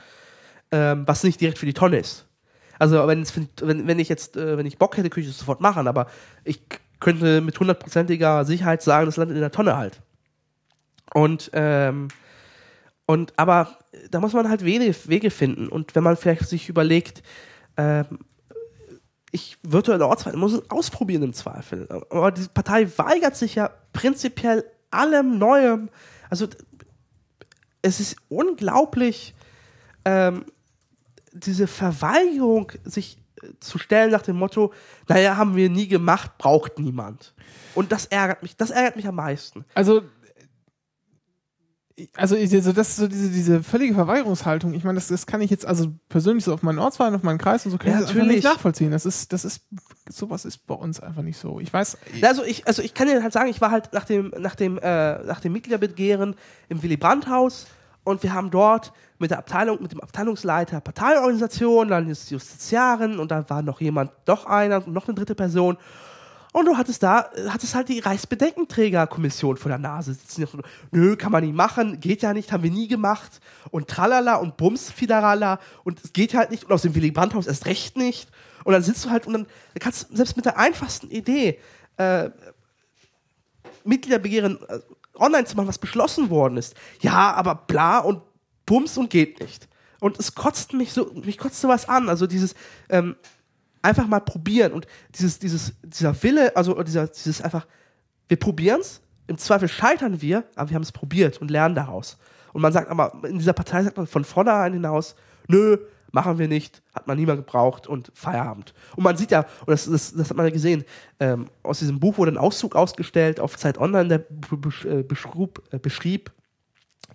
ähm, was nicht direkt für die Tonne ist. Also wenn, wenn, wenn ich jetzt, äh, wenn ich Bock hätte, könnte ich das sofort machen, aber ich könnte mit hundertprozentiger Sicherheit sagen, das landet in der Tonne halt. Und ähm, und aber da muss man halt Wege, Wege finden. Und wenn man vielleicht sich überlegt, ähm, ich virtuelle Ortsverein muss es ausprobieren im Zweifel. Aber die Partei weigert sich ja prinzipiell allem Neuem. Also es ist unglaublich, ähm, diese Verweigerung, sich äh, zu stellen nach dem Motto, naja, haben wir nie gemacht, braucht niemand. Und das ärgert mich, das ärgert mich am meisten. Also, also ich- also das ist so diese, diese völlige Verweigerungshaltung. Ich meine, das, das kann ich jetzt also persönlich so auf meinen Ortsverein, auf meinen Kreis und so kann Ja, ich das einfach nicht natürlich. nachvollziehen. Das ist, das ist, sowas ist bei uns einfach nicht so. Ich weiß, Also ich, also ich kann dir halt sagen, ich war halt nach dem, nach dem, äh, nach dem Mitgliederbegehren im Willy Brandt-Haus und wir haben dort mit der Abteilung, mit dem Abteilungsleiter Parteiorganisation, dann ist Justiziarin und da war noch jemand, doch einer, noch eine dritte Person. Und du hattest da, hattest halt die Reichsbedenkenträgerkommission vor der Nase sitzen. Nö, kann man nicht machen, geht ja nicht, haben wir nie gemacht. Und tralala und bums, fiderala. Und es geht halt nicht. Und aus dem Willy Brandt-Haus erst recht nicht. Und dann sitzt du halt und dann kannst du selbst mit der einfachsten Idee, äh, Mitgliederbegehren äh, online zu machen, was beschlossen worden ist. Ja, aber bla und bums und geht nicht. Und es kotzt mich so, mich kotzt sowas an. Also dieses, ähm, einfach mal probieren und dieses, dieses, dieser Wille, also dieser, dieses einfach, wir probieren's, im Zweifel scheitern wir, aber wir haben es probiert und lernen daraus. Und man sagt aber, in dieser Partei sagt man von vornherein hinaus, nö, machen wir nicht, hat man niemand gebraucht und Feierabend. Und man sieht ja, und das, das, das hat man ja gesehen, ähm, aus diesem Buch wurde ein Auszug ausgestellt auf Zeit Online, der äh, beschrieb, äh, beschrieb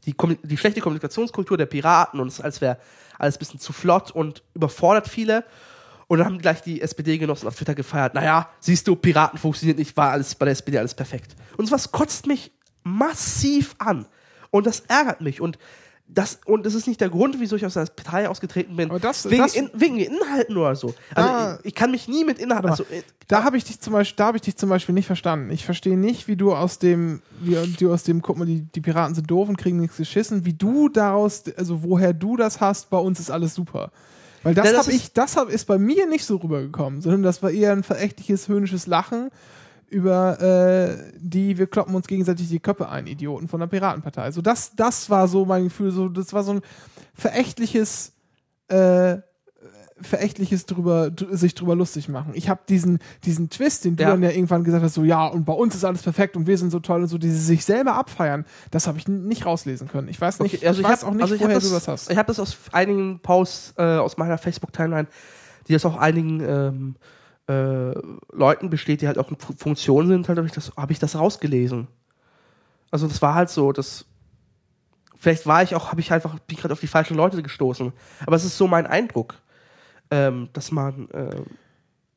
die, die schlechte Kommunikationskultur der Piraten und es als wäre alles ein bisschen zu flott und überfordert viele. Und dann haben gleich die SPD-Genossen auf Twitter gefeiert, naja, siehst du, Piraten funktioniert nicht, war alles bei der SPD alles perfekt. Und sowas kotzt mich massiv an. Und das ärgert mich. Und das, und das ist nicht der Grund, wieso ich aus der Partei ausgetreten bin. Das- wegen, das- in, wegen Inhalten oder so. Also Ah. ich, ich kann mich nie mit Inhalten. Also, äh, Da habe ich dich zum Beispiel, da habe ich dich zum Beispiel nicht verstanden. Ich verstehe nicht, wie du aus dem, wie du aus dem, guck mal, die, die Piraten sind doof und kriegen nichts geschissen, wie du daraus, also woher du das hast, bei uns ist alles super. Weil das Ja, habe ich, das hab, ist bei mir nicht so rübergekommen, sondern das war eher ein verächtliches, höhnisches Lachen über äh, die, wir kloppen uns gegenseitig die Köpfe ein, Idioten von der Piratenpartei. Also das, das war so mein Gefühl, so, das war so ein verächtliches, äh, verächtliches drüber, dr- sich drüber lustig machen. Ich habe diesen, diesen Twist, den du Ja. dann ja irgendwann gesagt hast, so ja, und bei uns ist alles perfekt und wir sind so toll und so, dieses sich selber abfeiern, das habe ich nicht rauslesen können. Ich weiß nicht, Okay, also ich ich, weiß hab, auch nicht, also ich hab woher das, du das hast. Ich habe das aus einigen Posts äh, aus meiner Facebook-Timeline, die das auch einigen ähm, äh, Leuten besteht, die halt auch in Fu- Funktionen sind, halt habe ich das, habe ich das rausgelesen. Also das war halt so, das vielleicht war ich auch, habe ich einfach bin gerade auf die falschen Leute gestoßen. Aber es ist so mein Eindruck, ähm, dass man, äh,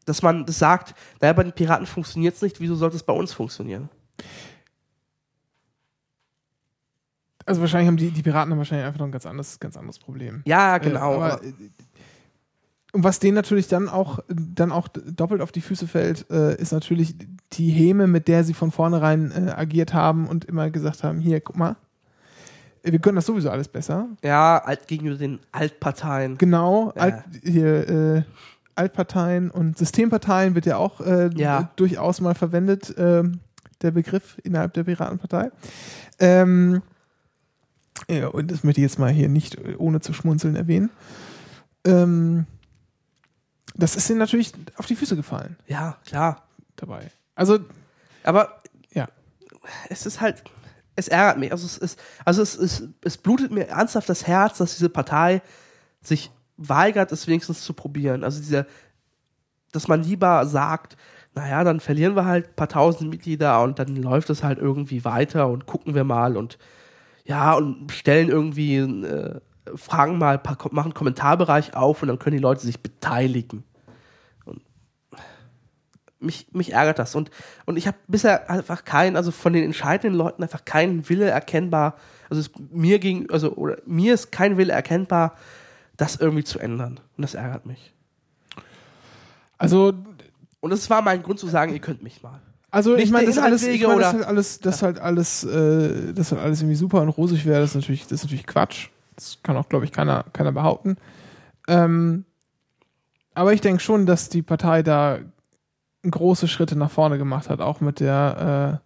dass man das sagt, naja, bei den Piraten funktioniert es nicht, wieso sollte es bei uns funktionieren? Also wahrscheinlich haben die, die Piraten haben wahrscheinlich einfach noch ein ganz anderes, ganz anderes Problem. Ja, genau. Äh, aber, aber- äh, und was denen natürlich dann auch, dann auch doppelt auf die Füße fällt, äh, ist natürlich die Häme, mit der sie von vornherein äh, agiert haben und immer gesagt haben, hier, guck mal, wir können das sowieso alles besser. ja, alt gegenüber den Altparteien. Genau, Ja. Alt, hier, äh, Altparteien und Systemparteien wird ja auch äh, Ja. durchaus mal verwendet, ähm, der Begriff innerhalb der Piratenpartei. Ähm, ja, und das möchte ich jetzt mal hier nicht äh, ohne zu schmunzeln erwähnen. Ähm, das ist ihnen natürlich auf die Füße gefallen Ja, klar. dabei. Also, Aber ja. es ist halt, es ärgert mich. Also es ist, also es, es, es blutet mir ernsthaft das Herz, dass diese Partei sich weigert, es wenigstens zu probieren. Also dieser, dass man lieber sagt, naja, dann verlieren wir halt ein paar tausend Mitglieder und dann läuft es halt irgendwie weiter und gucken wir mal und ja, und stellen irgendwie, äh, fragen mal, machen einen Kommentarbereich auf und dann können die Leute sich beteiligen. Mich, mich ärgert das. Und, und ich habe bisher einfach keinen, also von den entscheidenden Leuten einfach keinen Wille erkennbar, also es, mir gegen, also oder mir ist kein Wille erkennbar, das irgendwie zu ändern. Und das ärgert mich. Also, Und das war mein Grund zu sagen, ihr könnt mich mal. also ich Nicht meine, der das, ist alles, ich mein, das halt alles, das halt alles, äh, das halt alles irgendwie super und rosig wäre, das ist natürlich, das ist natürlich Quatsch. Das kann auch, glaube ich, keiner, keiner behaupten. Ähm, aber ich denke schon, dass die Partei da große Schritte nach vorne gemacht hat, auch mit der,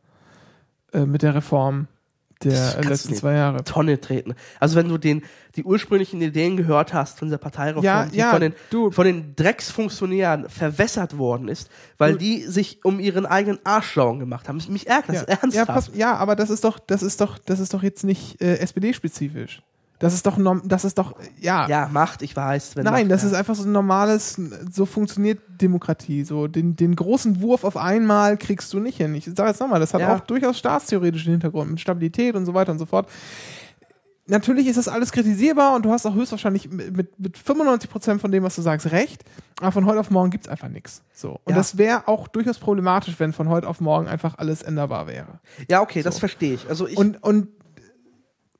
äh, äh, mit der Reform der äh, letzten zwei Jahre. Tonne treten. Also wenn du den, die ursprünglichen Ideen gehört hast von dieser Parteireform, Ja, die ja, von, den, du- von den Drecksfunktionären verwässert worden ist, weil Du- die sich um ihren eigenen Arsch Sorgen gemacht haben. Mich ärgert das Ja, ernsthaft. ja, pass, ja, aber das ist doch, das ist doch, das ist doch jetzt nicht äh, SPD-spezifisch. Das ist doch, norm- das ist doch, ja. ja, Macht, ich weiß. Wenn Nein, Macht, das ja. ist einfach so ein normales, so funktioniert Demokratie. So den, den großen Wurf auf einmal kriegst du nicht hin. Ich sage jetzt nochmal, das hat Ja. auch durchaus staatstheoretischen Hintergrund mit Stabilität und so weiter und so fort. Natürlich ist das alles kritisierbar und du hast auch höchstwahrscheinlich mit, mit, mit 95% von dem, was du sagst, recht. Aber von heute auf morgen gibt es einfach nichts. So. Und Ja. das wäre auch durchaus problematisch, wenn von heute auf morgen einfach alles änderbar wäre. Ja, okay, das verstehe ich. Also ich, Und, und,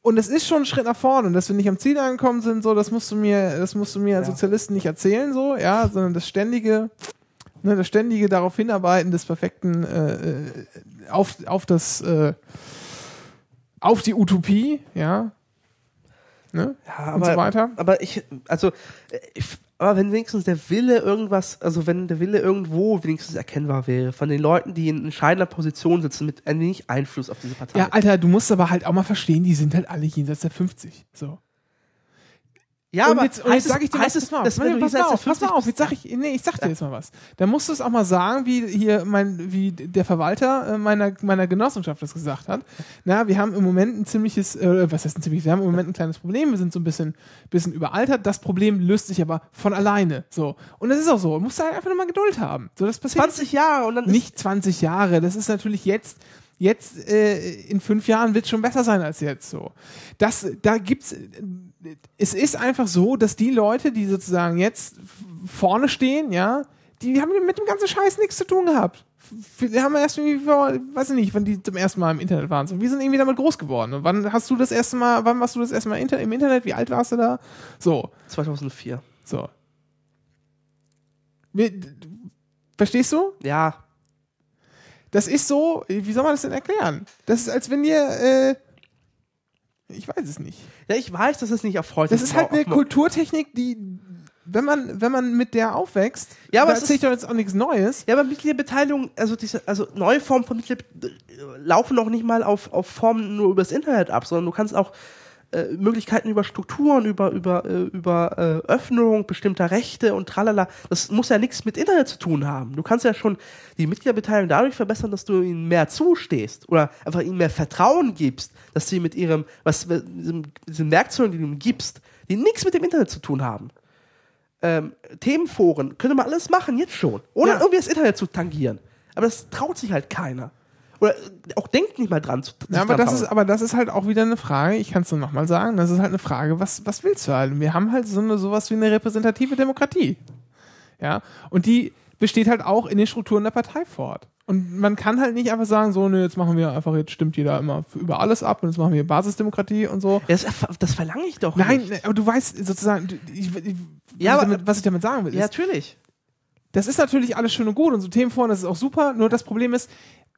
und es ist schon ein Schritt nach vorne. Und dass wir nicht am Ziel angekommen sind, so, das musst du mir, das musst du mir als Ja. Sozialisten nicht erzählen, so, ja, sondern das ständige, ne, das ständige darauf hinarbeiten des perfekten, äh, äh, auf, auf das, äh, auf die Utopie, ja. Ne? ja, und so weiter. Aber ich, also, äh, ich, aber wenn wenigstens der Wille irgendwas, also wenn der Wille irgendwo wenigstens erkennbar wäre, von den Leuten, die in entscheidender Position sitzen, mit ein wenig Einfluss auf diese Partei. Ja, Alter, du musst aber halt auch mal verstehen, die sind halt alle jenseits der 50. So. Ja, und aber jetzt, und jetzt sag ich dir heißt was, es, pass mal, dass wenn pass auf, pass mal 50 auf, jetzt sag ich, nee, ich sag dir jetzt mal was. Da musst du es auch mal sagen, wie hier mein, wie der Verwalter äh, meiner, meiner Genossenschaft das gesagt hat. Na, wir haben im Moment ein ziemliches, äh, was heißt ein ziemliches, wir haben im Moment ein kleines Problem, wir sind so ein bisschen, bisschen überaltert, das Problem löst sich aber von alleine, so. Und das ist auch so, du musst halt einfach nur mal Geduld haben. So, das passiert 20 Jahre und dann nicht 20 Jahre. Das ist natürlich jetzt, jetzt äh, in fünf Jahren wird es schon besser sein als jetzt so. Das, da gibt's, es ist einfach so, dass die Leute, die sozusagen jetzt vorne stehen, ja, die haben mit dem ganzen Scheiß nichts zu tun gehabt. Die haben erst irgendwie vor, weiß ich nicht, wann die zum ersten Mal im Internet waren. So, wir sind irgendwie damit groß geworden. Und wann hast du das erste Mal, wann warst du das erste Mal im Internet? Wie alt warst du da? So, 2004. so. Verstehst du? Ja, Das ist so, wie soll man das denn erklären? Das ist, als wenn ihr, äh, ich weiß es nicht. ja, ich weiß, dass es nicht auf heute Das ist halt eine Kulturtechnik, die, wenn man, wenn man mit der aufwächst, Ja, aber da es erzähle ich doch jetzt auch nichts Neues. Ja, aber Mitgliederbeteiligung, also diese, also neue Formen von Mitglied äh, laufen noch nicht mal auf, auf Formen nur übers Internet ab, sondern du kannst auch äh, Möglichkeiten über Strukturen, über, über, äh, über äh, Öffnung bestimmter Rechte und tralala. Das muss ja nichts mit Internet zu tun haben. Du kannst ja schon die Mitgliederbeteiligung dadurch verbessern, dass du ihnen mehr zustehst oder einfach ihnen mehr Vertrauen gibst, dass sie mit ihrem, was, diesen, diesen Werkzeugen, die du ihnen gibst, die nichts mit dem Internet zu tun haben. Ähm, Themenforen, könnte man alles machen, jetzt schon. Ohne Ja. irgendwie das Internet zu tangieren. Aber das traut sich halt keiner. Oder äh, auch denkt nicht mal dran zu Ja, aber das, ist, aber das ist halt auch wieder eine Frage, ich kann es nur nochmal sagen, das ist halt eine Frage, was, was willst du halt? Wir haben halt so eine, sowas wie eine repräsentative Demokratie. Ja, und die besteht halt auch in den Strukturen der Partei fort. Und man kann halt nicht einfach sagen, so, ne, jetzt machen wir einfach, jetzt stimmt jeder immer über alles ab und jetzt machen wir Basisdemokratie und so. Das, das verlange ich doch Nein, nicht. aber du weißt sozusagen, ich, ich, Ja, was, aber- ich damit, was ich damit sagen will, Ja, ist, natürlich. das ist natürlich alles schön und gut und so Themen vorne, das ist auch super, nur das Problem ist,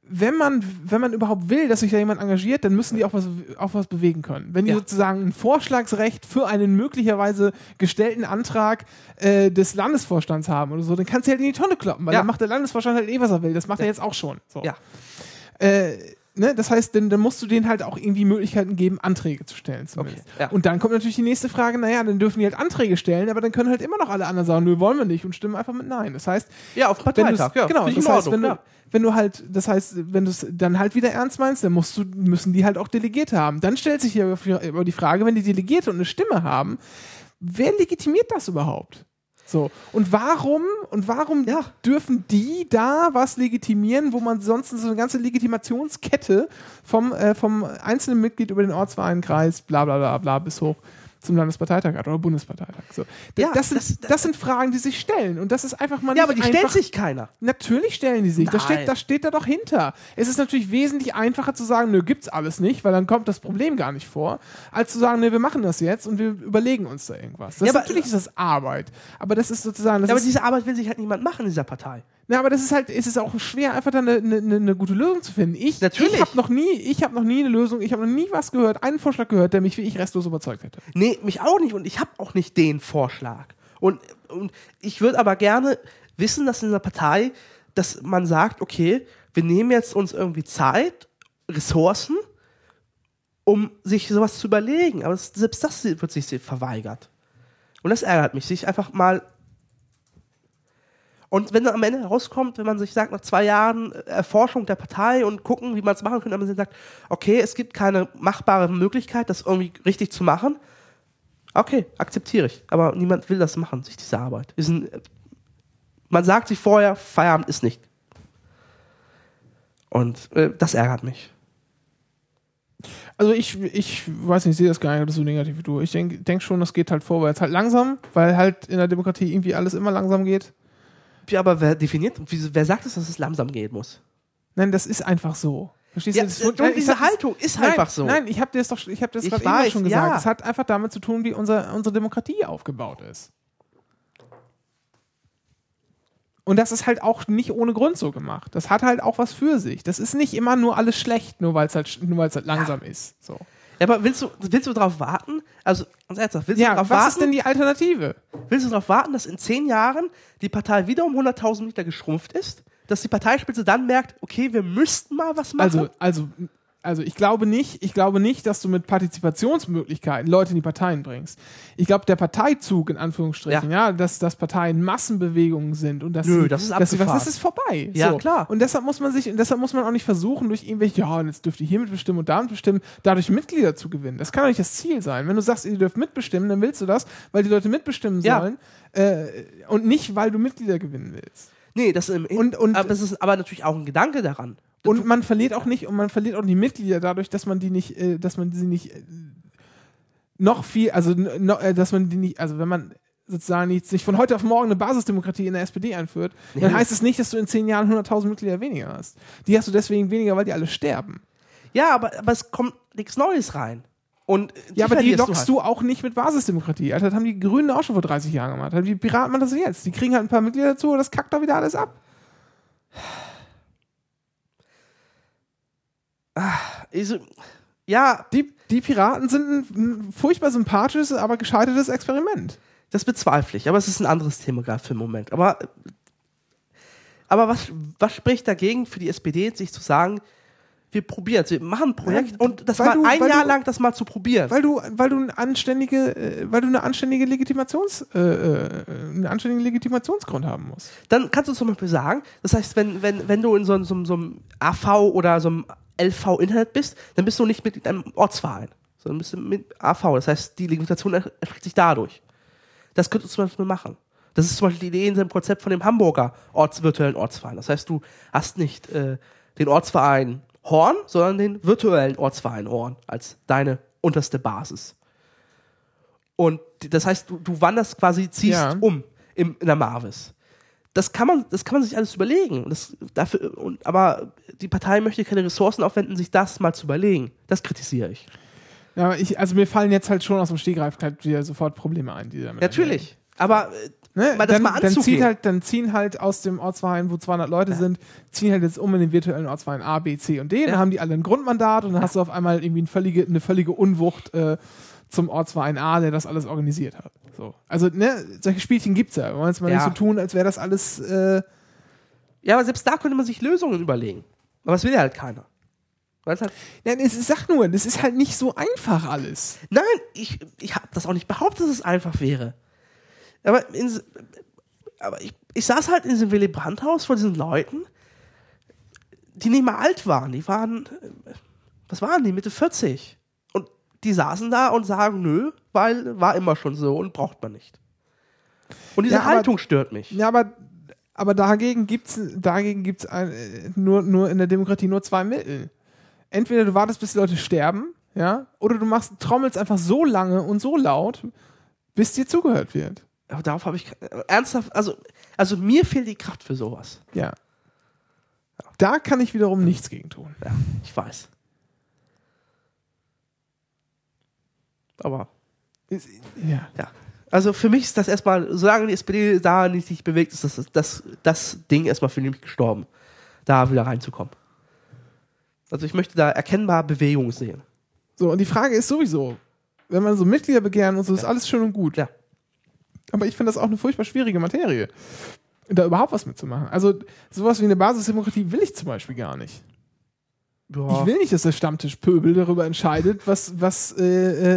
wenn man, wenn man überhaupt will, dass sich da jemand engagiert, dann müssen die auch was, auch was bewegen können. Wenn die Ja. sozusagen ein Vorschlagsrecht für einen möglicherweise gestellten Antrag äh, des Landesvorstands haben oder so, dann kannst du halt in die Tonne kloppen, weil Ja. dann macht der Landesvorstand halt eh, was er will. Das macht er jetzt auch schon. So. Ja. Äh, ne? Das heißt, dann, dann musst du denen halt auch irgendwie Möglichkeiten geben, Anträge zu stellen zumindest. Okay, ja. Und dann kommt natürlich die nächste Frage, naja, dann dürfen die halt Anträge stellen, aber dann können halt immer noch alle anderen sagen, nö, wollen wir nicht und stimmen einfach mit Nein. Das heißt, Ja, auf Parteitag. Ja, genau, das heißt, wenn du, ja. wenn du halt, das heißt, wenn du es dann halt wieder ernst meinst, dann musst du, müssen die halt auch Delegierte haben. Dann stellt sich hier aber die Frage, wenn die Delegierte und eine Stimme haben, wer legitimiert das überhaupt? So. Und warum, und warum Ja. dürfen die da was legitimieren, wo man sonst so eine ganze Legitimationskette vom, äh, vom einzelnen Mitglied über den Ortsverein, Kreis, bla bla bla bla bis hoch zum Landesparteitag hat oder Bundesparteitag. So. Ja, das, sind, das- das, sind Fragen, die sich stellen. Und das ist einfach mal Ja, aber die einfach, stellt sich keiner. Natürlich stellen die sich. Das Nein. steht, das steht da doch hinter. Es ist natürlich wesentlich einfacher zu sagen, nö, gibt's alles nicht, weil dann kommt das Problem gar nicht vor, als zu sagen, nö, wir machen das jetzt und wir überlegen uns da irgendwas. Das Ja, aber- natürlich ist das Arbeit. Aber das ist sozusagen, das Ja, aber diese Arbeit will sich halt niemand machen in dieser Partei. Na, aber das ist halt, es ist auch schwer, einfach da eine, eine, eine gute Lösung zu finden. Ich, Natürlich. ich habe noch nie, ich habe noch nie eine Lösung, ich habe noch nie was gehört, einen Vorschlag gehört, der mich wie ich restlos überzeugt hätte. Nee, mich auch nicht und ich habe auch nicht den Vorschlag. Und, und ich würde aber gerne wissen, dass in der Partei, dass man sagt, okay, wir nehmen jetzt uns irgendwie Zeit, Ressourcen um sich sowas zu überlegen. Aber selbst das wird sich verweigert. Und das ärgert mich, sich einfach mal. Und wenn dann am Ende herauskommt, wenn man sich sagt, nach zwei Jahren Erforschung der Partei und gucken, wie man es machen könnte, wenn man sagt, okay, es gibt keine machbare Möglichkeit, das irgendwie richtig zu machen, okay, akzeptiere ich. Aber niemand will das machen, sich diese Arbeit. Ein, man sagt sich vorher, Feierabend ist nicht. Und äh, das ärgert mich. Also ich, ich weiß nicht, ich sehe das gar nicht so negativ wie du. Ich denke denk schon, das geht halt vorwärts. Halt langsam, weil halt in der Demokratie irgendwie alles immer langsam geht. Ja, aber wer definiert, wer sagt es, dass es langsam gehen muss? Nein, das ist einfach so. Verstehst Ja, du? Das, und nein, diese Haltung ist nein, einfach so. Nein, ich habe dir das doch, ich habe das gerade schon gesagt. ja. Es hat einfach damit zu tun, wie unser, unsere Demokratie aufgebaut ist. Und das ist halt auch nicht ohne Grund so gemacht. Das hat halt auch was für sich. Das ist nicht immer nur alles schlecht, nur weil es halt, nur weil's halt langsam ist. So. Ja, aber willst du, willst du darauf warten? Also, ganz ernsthaft, willst du Ja, darauf was warten? ist denn die Alternative? Willst du darauf warten, dass in zehn Jahren die Partei wieder um 100.000 Meter geschrumpft ist? Dass die Parteispitze dann merkt, okay, wir müssten mal was machen? Also, also, also ich glaube nicht, ich glaube nicht, dass du mit Partizipationsmöglichkeiten Leute in die Parteien bringst. Ich glaube, der Parteizug in Anführungsstrichen, ja, dass, dass Parteien Massenbewegungen sind und dass Nö, sie, das ist dass sie was, das ist vorbei. Ja, so. klar. Und deshalb muss man sich, und deshalb muss man auch nicht versuchen, durch irgendwelche, ja, und jetzt dürft ihr hiermit bestimmen und damit bestimmen, dadurch Mitglieder zu gewinnen. Das kann doch nicht das Ziel sein. Wenn du sagst, ihr dürft mitbestimmen, dann willst du das, weil die Leute mitbestimmen Ja. sollen äh, und nicht, weil du Mitglieder gewinnen willst. nee, das im, Und- und- aber es ist aber natürlich auch ein Gedanke daran. Und man verliert auch nicht, und man verliert auch die Mitglieder dadurch, dass man die nicht, äh, dass man sie nicht äh, noch viel, also no, äh, dass man die nicht, also wenn man sozusagen nicht, nicht von heute auf morgen eine Basisdemokratie in der SPD einführt, dann Ja. heißt es nicht, dass du in zehn Jahren 100.000 Mitglieder weniger hast. Die hast du deswegen weniger, weil die alle sterben. Ja, aber, aber es kommt nichts Neues rein. Und äh, Ja, aber die lockst halt. du auch nicht mit Basisdemokratie. Alter, das haben die Grünen auch schon vor 30 Jahren gemacht. Die Piraten machen das jetzt. Die kriegen halt ein paar Mitglieder dazu und das kackt doch wieder alles ab. Also, ja, Die, die Piraten sind ein, furchtbar sympathisches, aber gescheitertes Experiment. das bezweifle ich, aber es ist ein anderes Thema gerade für den Moment. Aber, aber was, was spricht dagegen für die SPD, sich zu sagen, wir probieren es, wir machen ein Projekt Ja, und das mal du- ein Jahr du- lang das mal zu probieren. Weil du, weil du eine anständige, äh, weil du eine anständige Legitimations, äh, äh, einen anständigen Legitimationsgrund haben musst. dann kannst du zum Beispiel sagen, das heißt, wenn, wenn, wenn du in so, einem- so, so einem AV oder so einem LV-Internet bist, dann bist du nicht mit einem Ortsverein, sondern bist du mit AV. Das heißt, die Legitimation er- erstreckt sich dadurch. Das könntest du zum Beispiel machen. Das ist zum Beispiel die Idee in dem Konzept von dem Hamburger Orts virtuellen Ortsverein. Das heißt, du hast nicht äh, den Ortsverein Horn, sondern den virtuellen Ortsverein Horn als deine unterste Basis. Und das heißt, du, du wanderst quasi, ziehst Ja. um im, in der Marvis. Das kann man, das kann man sich alles überlegen. Das, dafür, und, aber die Partei möchte keine Ressourcen aufwenden, sich das mal zu überlegen. Das kritisiere ich. Ja, aber ich, also mir fallen jetzt halt schon aus dem Stegreif halt wieder sofort Probleme ein, die damit Natürlich. Aber äh, Ne? mal das dann, mal dann, anzugehen. zieht halt, dann ziehen halt aus dem Ortsverein, wo 200 Leute sind, ziehen halt jetzt um in den virtuellen Ortsverein A, B, C und D. Ja. Dann haben die alle ein Grundmandat und dann hast du auf einmal irgendwie eine völlige, eine völlige Unwucht äh, zum Ortsverein A, der das alles organisiert hat. So. Also, ne, solche Spielchen gibt's ja. Wir wollen jetzt mal Ja. nicht so tun, als wäre das alles. Äh, ja, aber selbst da könnte man sich Lösungen überlegen. Aber das will ja halt keiner. Weil es halt, Nein, es ist, sag nur, das ist halt nicht so einfach alles. nein, ich, ich habe das auch nicht behauptet, dass es einfach wäre. Aber, in, aber ich, ich saß halt in diesem Willy Brandt-Haus vor diesen Leuten, die nicht mal alt waren. Die waren, äh, was waren die, Mitte 40. Die saßen da und sagen, nö, weil war immer schon so und braucht man nicht. Und diese Ja, aber- Haltung stört mich. Ja, aber, aber dagegen gibt's dagegen gibt's ein, nur, nur in der Demokratie nur zwei Mittel. Entweder du wartest, bis die Leute sterben, ja, oder du machst, trommelst einfach so lange und so laut, bis dir zugehört wird. Aber darauf habe ich ernsthaft, also, also mir fehlt die Kraft für sowas. Ja. Da kann ich wiederum nichts gegen tun. Ja, ich weiß. Aber Ja. ja. Also für mich ist das erstmal, solange die SPD da nicht sich bewegt, ist das, das, das Ding erstmal für mich gestorben, da wieder reinzukommen. Also ich möchte da erkennbar Bewegung sehen. So, und die Frage ist sowieso, wenn man so Mitglieder begehren und so, ist alles schön und gut. Ja. Aber ich finde das auch eine furchtbar schwierige Materie, da überhaupt was mitzumachen. Also sowas wie eine Basisdemokratie will ich zum Beispiel gar nicht. Ja. Ich will nicht, dass der Stammtischpöbel darüber entscheidet, was, was, äh,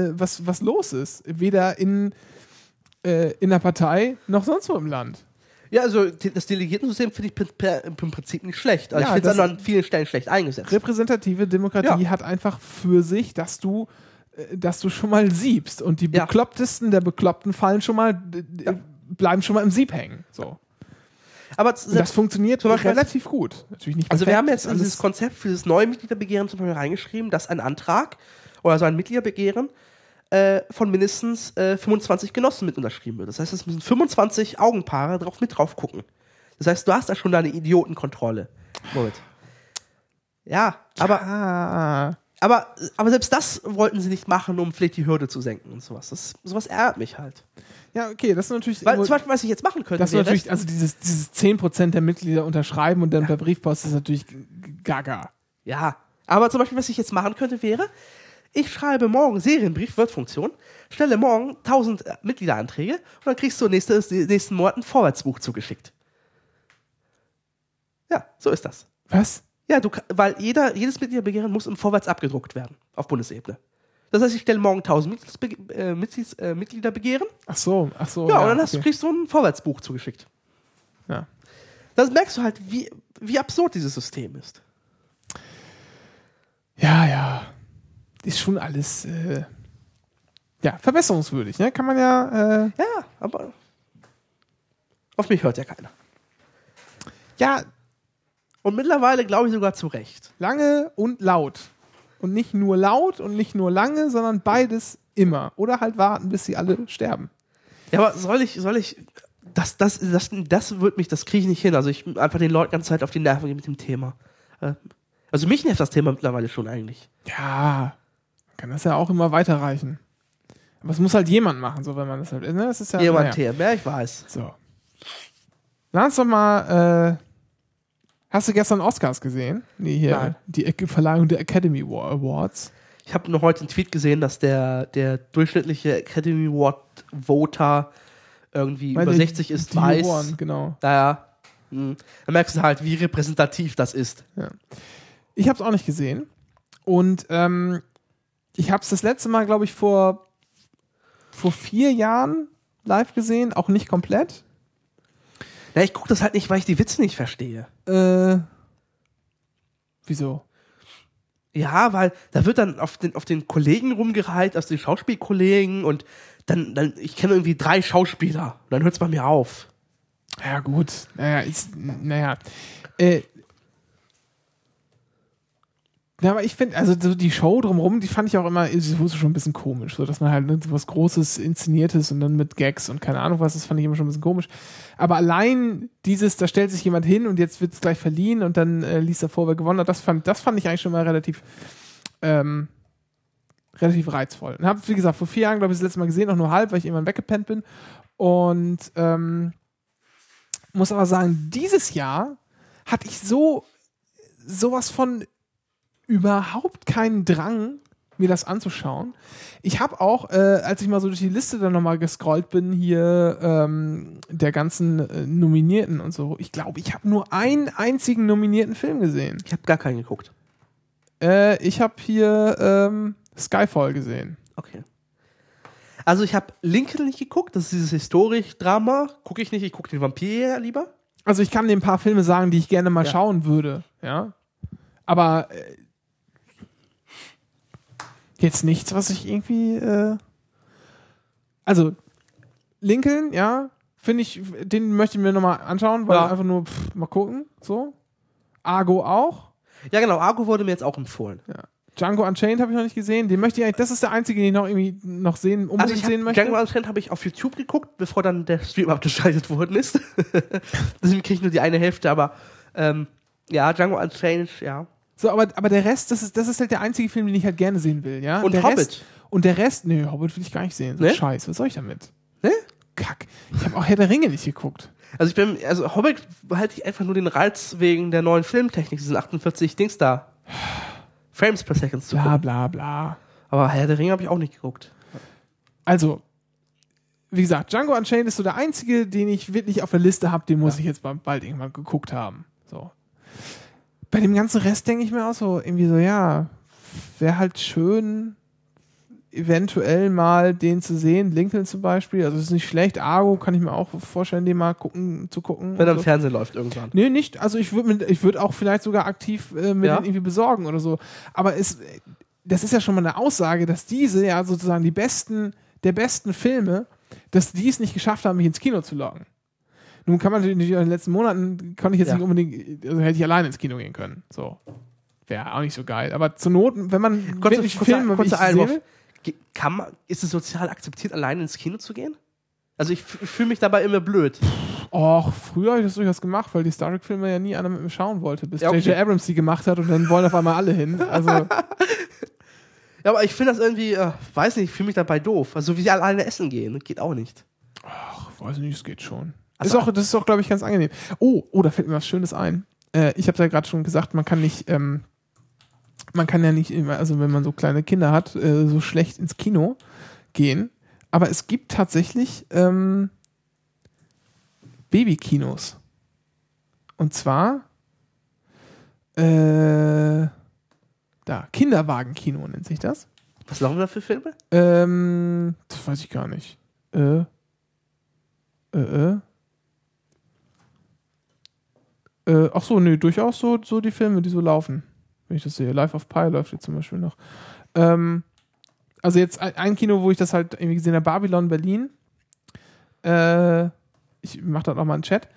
äh, was, was los ist. Weder in, äh, in der Partei noch sonst wo im Land. Ja, also das Delegiertensystem finde ich per- per- im Prinzip nicht schlecht. Also Ja, ich finde es an vielen Stellen schlecht eingesetzt. Repräsentative Demokratie Ja. hat einfach für sich, dass du, äh, dass du schon mal siebst und die beklopptesten der Bekloppten fallen schon mal, bleiben schon mal im Sieb hängen. So. Aber das funktioniert zum Beispiel- relativ gut. Natürlich nicht also wir haben jetzt dieses Konzept für das neue Mitgliederbegehren zum Beispiel reingeschrieben, dass ein Antrag oder so ein Mitgliederbegehren äh, von mindestens äh, 25 Genossen mit unterschrieben wird. Das heißt, es müssen 25 Augenpaare drauf mit drauf gucken. Das heißt, du hast da schon deine Idiotenkontrolle. Moment. Ja, aber, Ah, aber, aber selbst das wollten sie nicht machen, um vielleicht die Hürde zu senken und sowas. Das, sowas ärgert mich halt. ja, okay, das ist natürlich. Weil zum Beispiel, was ich jetzt machen könnte, das ist wäre, natürlich, also dieses, dieses 10% der Mitglieder unterschreiben und dann per Briefpost ist natürlich gaga. Ja, aber zum Beispiel, was ich jetzt machen könnte, wäre, ich schreibe morgen Serienbrief, Word-Funktion, stelle morgen 1000 äh, Mitgliederanträge und dann kriegst du nächstes, nächsten Monat ein Vorwärtsbuch zugeschickt. Ja, so ist das. Was? Ja, du, weil jeder, jedes Mitgliederbegehren muss im Vorwärts abgedruckt werden, auf Bundesebene. Das heißt, ich stelle morgen 1000 Mitgliedsbe äh, Mitglieds äh, Mitgliederbegehren, Ach so, ach so. ja, und dann hast, du okay. kriegst du ein Vorwärtsbuch zugeschickt. Ja. Das merkst du halt, wie, wie absurd dieses System ist. Ja, ja. Ist schon alles äh, ja, verbesserungswürdig, ne? Kann man ja. Äh, Ja, aber auf mich hört ja keiner. ja, Und mittlerweile glaube ich sogar zu Recht. lange und laut. Und nicht nur laut und nicht nur lange, sondern beides immer. Oder halt warten, bis sie alle sterben. Ja, aber soll ich, soll ich, das, das, das, das wird mich, das kriege ich nicht hin. Also ich einfach den Leuten ganze Zeit auf die Nerven gehen mit dem Thema. Äh, Also mich nervt das Thema mittlerweile schon eigentlich. Ja, kann das ja auch immer weiterreichen. Aber es muss halt jemand machen, so wenn man das halt. Ne? Das ist ja. Jemand naja. TM, ja, ich weiß. So. Lass uns doch mal. Hast du gestern Oscars gesehen? Nee, hier. Nein. Die Verleihung der Academy Wa- Awards. Ich habe noch heute einen Tweet gesehen, dass der, der durchschnittliche Academy Award Voter irgendwie Weil über die- 60 ist, die weiß. Juroren, genau. Naja. hm. Da merkst du halt, wie repräsentativ das ist. Ich habe es auch nicht gesehen. Und ähm, ich habe es das letzte Mal, glaube ich, vor, vor vier Jahren live gesehen. Auch nicht komplett. Ja, ich gucke das halt nicht, weil ich die Witze nicht verstehe. Äh, wieso? Ja, weil da wird dann auf den, auf den Kollegen rumgereiht, aus den Schauspielkollegen und dann, dann ich kenne irgendwie drei Schauspieler und dann hört es bei mir auf. Ja, gut. Naja, ist, naja. Äh, ja, aber ich finde, also so die Show drumherum, die fand ich auch immer schon ein bisschen komisch. So, dass man halt ne, so was Großes Inszeniertes und dann mit Gags und keine Ahnung was, das fand ich immer schon ein bisschen komisch. Aber allein dieses, da stellt sich jemand hin und jetzt wird es gleich verliehen und dann äh, liest er vor, wer gewonnen hat, das fand, das fand ich eigentlich schon mal relativ, ähm, relativ reizvoll. Und habe, wie gesagt, vor vier Jahren, glaube ich, das letzte Mal gesehen, auch nur halb, weil ich irgendwann weggepennt bin. Und ähm, muss aber sagen, dieses Jahr hatte ich so sowas von überhaupt keinen Drang, mir das anzuschauen. Ich habe auch, äh, als ich mal so durch die Liste dann nochmal gescrollt bin, hier ähm, der ganzen äh, Nominierten und so, ich glaube, ich habe nur einen einzigen nominierten Film gesehen. Ich habe gar keinen geguckt. Äh, ich habe hier ähm, Skyfall gesehen. Okay. Also ich habe Lincoln nicht geguckt, das ist dieses Historik-Drama. Gucke ich nicht, ich gucke den Vampir lieber. Also ich kann dir ein paar Filme sagen, die ich gerne mal Ja. schauen würde, ja. Aber äh, jetzt nichts, was ich irgendwie. Äh also Lincoln, ja, finde ich, den möchte ich mir nochmal anschauen, weil Ja. einfach nur pff, mal gucken, so. Argo auch. Ja genau, Argo wurde mir jetzt auch empfohlen. Ja. Django Unchained habe ich noch nicht gesehen. Den möchte ich eigentlich, das ist der einzige, den ich noch irgendwie noch sehen, unbedingt Also ich sehen möchte. Django Unchained habe ich auf YouTube geguckt, bevor dann der Stream abgeschaltet worden ist. Deswegen kriege ich nur die eine Hälfte, aber ähm, ja, Django Unchained, ja. So, aber, aber der Rest, das ist, das ist halt der einzige Film, den ich halt gerne sehen will, ja. Und der Hobbit. Rest, und der Rest, nö, Hobbit will ich gar nicht sehen. So Ne? Scheiß, was soll ich damit? Ne? Kack. Ich habe auch Herr der Ringe nicht geguckt. Also ich bin, also Hobbit behalte ich einfach nur den Reiz wegen der neuen Filmtechnik, diesen 48 Dings da. Frames per Second zu Bla, bla, bla. Aber Herr der Ringe habe ich auch nicht geguckt. Also, wie gesagt, Django Unchained ist so der einzige, den ich wirklich auf der Liste habe, den muss ich jetzt bald irgendwann geguckt haben. So. Bei dem ganzen Rest denke ich mir auch so, irgendwie so, ja, wäre halt schön, eventuell mal den zu sehen, Lincoln zum Beispiel, also es ist nicht schlecht, Argo kann ich mir auch vorstellen, den mal gucken, zu gucken. Wenn er im so. Fernsehen läuft irgendwann. Nee, nicht. Also ich würde ich würd auch vielleicht sogar aktiv äh, mir Ja? den irgendwie besorgen oder so. Aber es, das ist ja schon mal eine Aussage, dass diese ja sozusagen die besten, der besten Filme, dass die es nicht geschafft haben, mich ins Kino zu locken. Nun kann man natürlich in den letzten Monaten, konnte ich jetzt Ja. nicht unbedingt, also hätte ich alleine ins Kino gehen können. So. Wäre auch nicht so geil. Aber zur Not, wenn man Kurze, wirklich kurzer, Filme, sie sehe, Ge- Kann man, ist es sozial akzeptiert, alleine ins Kino zu gehen? Also ich, ich fühle mich dabei immer blöd. Och, früher habe ich das durchaus gemacht, weil die Star Trek-Filme ja nie einer mit mir schauen wollte, bis Ja, okay. J.J. Abrams die gemacht hat und dann wollen auf einmal alle hin. Also, Ja, aber ich finde das irgendwie, äh, weiß nicht, ich fühle mich dabei doof. Also wie sie alleine essen gehen, geht auch nicht. weiß nicht, es geht schon. Ach Ist auch, das ist auch, glaube ich, ganz angenehm. Oh, oh, da fällt mir was Schönes ein. Äh, ich habe ja gerade schon gesagt, man kann nicht, ähm, man kann ja nicht immer, also wenn man so kleine Kinder hat, äh, so schlecht ins Kino gehen. Aber es gibt tatsächlich ähm, Babykinos. Und zwar äh, da, Kinderwagenkino nennt sich das. Was laufen da für Filme? Ähm, das weiß ich gar nicht. Äh. Äh, äh. Äh, ach so, nee, durchaus so, so die Filme, die so laufen. Wenn ich das sehe. Life of Pi läuft jetzt zum Beispiel noch. Ähm, also jetzt ein, Kino, wo ich das halt irgendwie gesehen habe, Babylon Berlin. Äh, ich mach da noch mal einen Chat.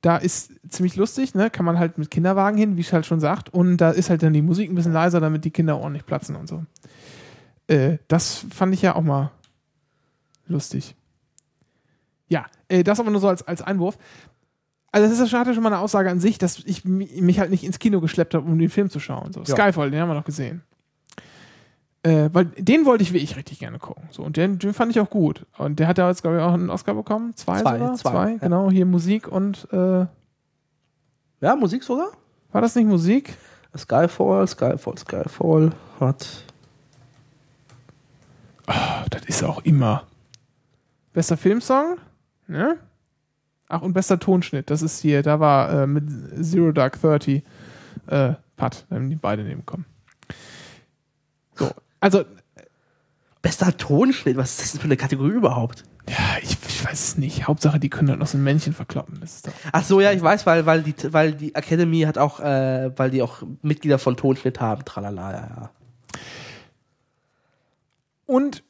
Da ist ziemlich lustig, ne? Kann man halt mit Kinderwagen hin, wie es halt schon sagt. Und da ist halt dann die Musik ein bisschen leiser, damit die Kinder ordentlich platzen und so. Äh, das fand ich ja auch mal lustig. Ja, äh, das aber nur so als, als Einwurf. Also das ist schon, hatte schon mal eine Aussage an sich, dass ich mi- mich halt nicht ins Kino geschleppt habe, um den Film zu schauen. So, Ja. Skyfall, den haben wir noch gesehen. Äh, weil den wollte ich wirklich richtig gerne gucken. So, und den, den fand ich auch gut. Und der hat ja jetzt, glaube ich, auch einen Oscar bekommen. Zwei, Zwei, sogar? zwei, ja. genau. Hier Musik und äh, Ja, Musik sogar? war das nicht Musik? Skyfall, Skyfall, Skyfall hat. Ah, das ist auch immer. Bester Filmsong, ne? Ach, und bester Tonschnitt, das ist hier, da war äh, mit Zero Dark Thirty äh, Pat, haben die beide nebenkommen. So, also, Bester Tonschnitt, was ist das denn für eine Kategorie überhaupt? ja, ich, ich weiß es nicht. Hauptsache, die können halt noch so ein Männchen verkloppen. Das ist doch. Ach so, ja, ich weiß, weil, weil, die, weil die Academy hat auch, äh, weil die auch Mitglieder von Tonschnitt haben, tralala, ja, ja. Und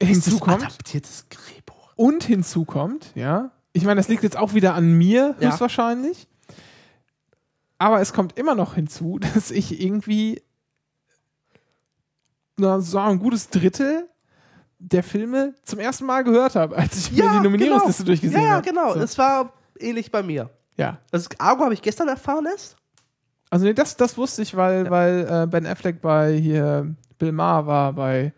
hinzu kommt, adaptiertes Drehbuch. und hinzu kommt, ja, ich meine, das liegt jetzt auch wieder an mir, Ja. höchstwahrscheinlich. Aber es kommt immer noch hinzu, dass ich irgendwie na, so ein gutes Drittel der Filme zum ersten Mal gehört habe, als ich mir die Nominierungsliste genau. durchgesehen Ja, ja, habe. genau. So. Es war ähnlich bei mir. ja. Das Argo habe ich gestern erfahren erst. Also nee, das, das wusste ich, weil, weil äh, Ben Affleck bei hier Bill Maher war bei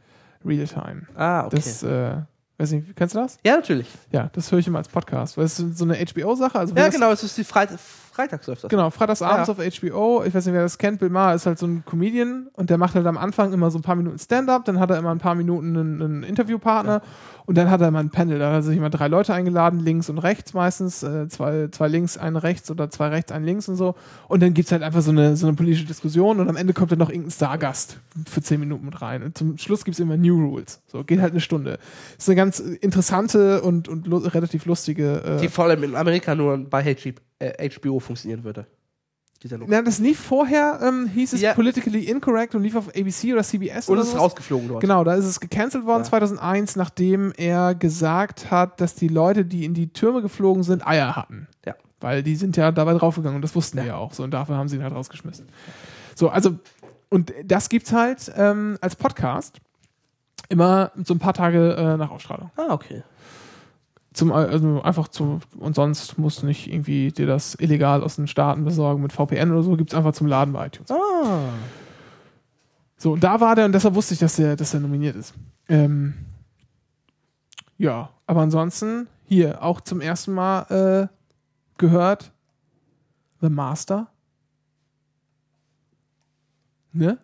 Real Time. Ah, okay. Das, äh, weiß nicht, kennst du das? ja, natürlich. Ja, das höre ich immer als Podcast. Weil es ist so eine HBO-Sache. Also Ja, genau, es ist die Freit Freitags läuft das. Genau, freitagsabends Ja. auf HBO. Ich weiß nicht, wer das kennt. Bill Maher ist halt so ein Comedian und der macht halt am Anfang immer so ein paar Minuten Stand-up, dann hat er immer ein paar Minuten einen, einen Interviewpartner und dann hat er immer ein Panel. Da hat er sich immer drei Leute eingeladen, links und rechts meistens. Äh, zwei, zwei links, ein rechts oder zwei rechts, ein links und so. Und dann gibt's halt einfach so eine, so eine politische Diskussion und am Ende kommt dann noch irgendein Stargast für zehn Minuten mit rein. Und zum Schluss gibt's immer New Rules. So, geht halt eine Stunde. Ist eine ganz interessante und, und relativ lustige. Äh, Die vor allem in Amerika nur bei HB, äh, HBO funktionieren würde. Die Sendung. Na, das lief vorher, ähm, hieß es Ja. Politically Incorrect und lief auf ABC oder CBS Und oder es ist rausgeflogen dort. Genau, da ist es gecancelt worden Ja. 2001, nachdem er gesagt hat, dass die Leute, die in die Türme geflogen sind, Eier hatten. Ja. Weil die sind ja dabei draufgegangen und das wussten die ja auch so und dafür haben sie ihn halt rausgeschmissen. So, also, und das gibt's halt ähm, als Podcast immer so ein paar Tage äh, nach Ausstrahlung. Ah, okay. Zum, also einfach zu, und sonst musst du nicht irgendwie dir das illegal aus den Staaten besorgen mit VPN oder so, gibt's einfach zum Laden bei iTunes. Ah. So, und da war der, und deshalb wusste ich, dass der, dass der nominiert ist. Ähm, ja, aber ansonsten hier auch zum ersten Mal äh, gehört The Master. Ne?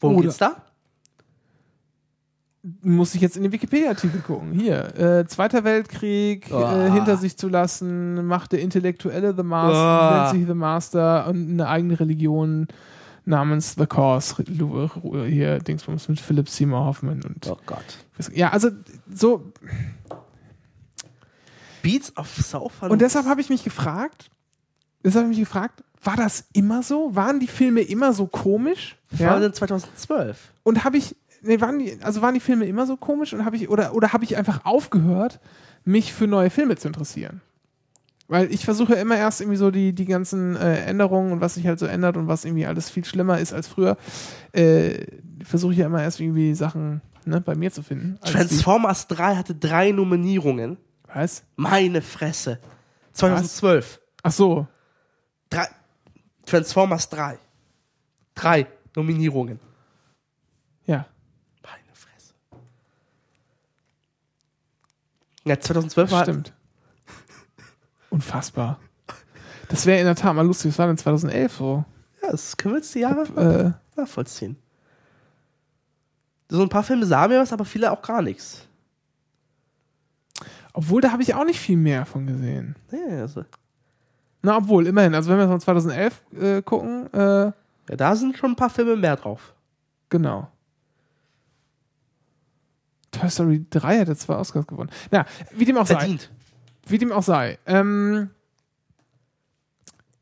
Worum Oder- geht's da? Muss ich jetzt in den Wikipedia-Artikel gucken. Hier, äh, Zweiter Weltkrieg Oh. äh, hinter sich zu lassen, macht der Intellektuelle The Master, Oh. nennt sich The Master und eine eigene Religion namens The Cause. Hier, Dingsbums mit Philip Seymour Hoffman und Oh Gott. ja, also so Beats of Southern. und deshalb habe ich mich gefragt, deshalb habe ich mich gefragt, war das immer so? Waren die Filme immer so komisch? Das war denn 2012. Und habe ich, nee, waren die, also waren die Filme immer so komisch und habe ich, oder, oder habe ich einfach aufgehört, mich für neue Filme zu interessieren? Weil ich versuche immer erst irgendwie so die, die ganzen äh, Änderungen und was sich halt so ändert und was irgendwie alles viel schlimmer ist als früher, äh, versuche ich ja immer erst irgendwie Sachen ne, bei mir zu finden. Transformers 3 hatte drei Nominierungen. Was? Meine Fresse. 2012. Ach so. Drei. Transformers 3. Drei Nominierungen. Ja. Meine Fresse. Ja, 2012 war. Stimmt. Unfassbar. Das wäre in der Tat mal lustig. Das war dann 2011 so. Ja, das können wir jetzt die Jahre Äh, nachvollziehen. So ein paar Filme sagen mir was, aber viele auch gar nichts. obwohl, da habe ich auch nicht viel mehr von gesehen. Nee, also, Na, obwohl, immerhin. Also, wenn wir von 2011 äh, gucken, äh, ja, da sind schon ein paar Filme mehr drauf. genau. Toy Story 3 hätte zwei Oscars gewonnen. Na, wie dem auch sei. Verdient. Wie dem auch sei. Ähm,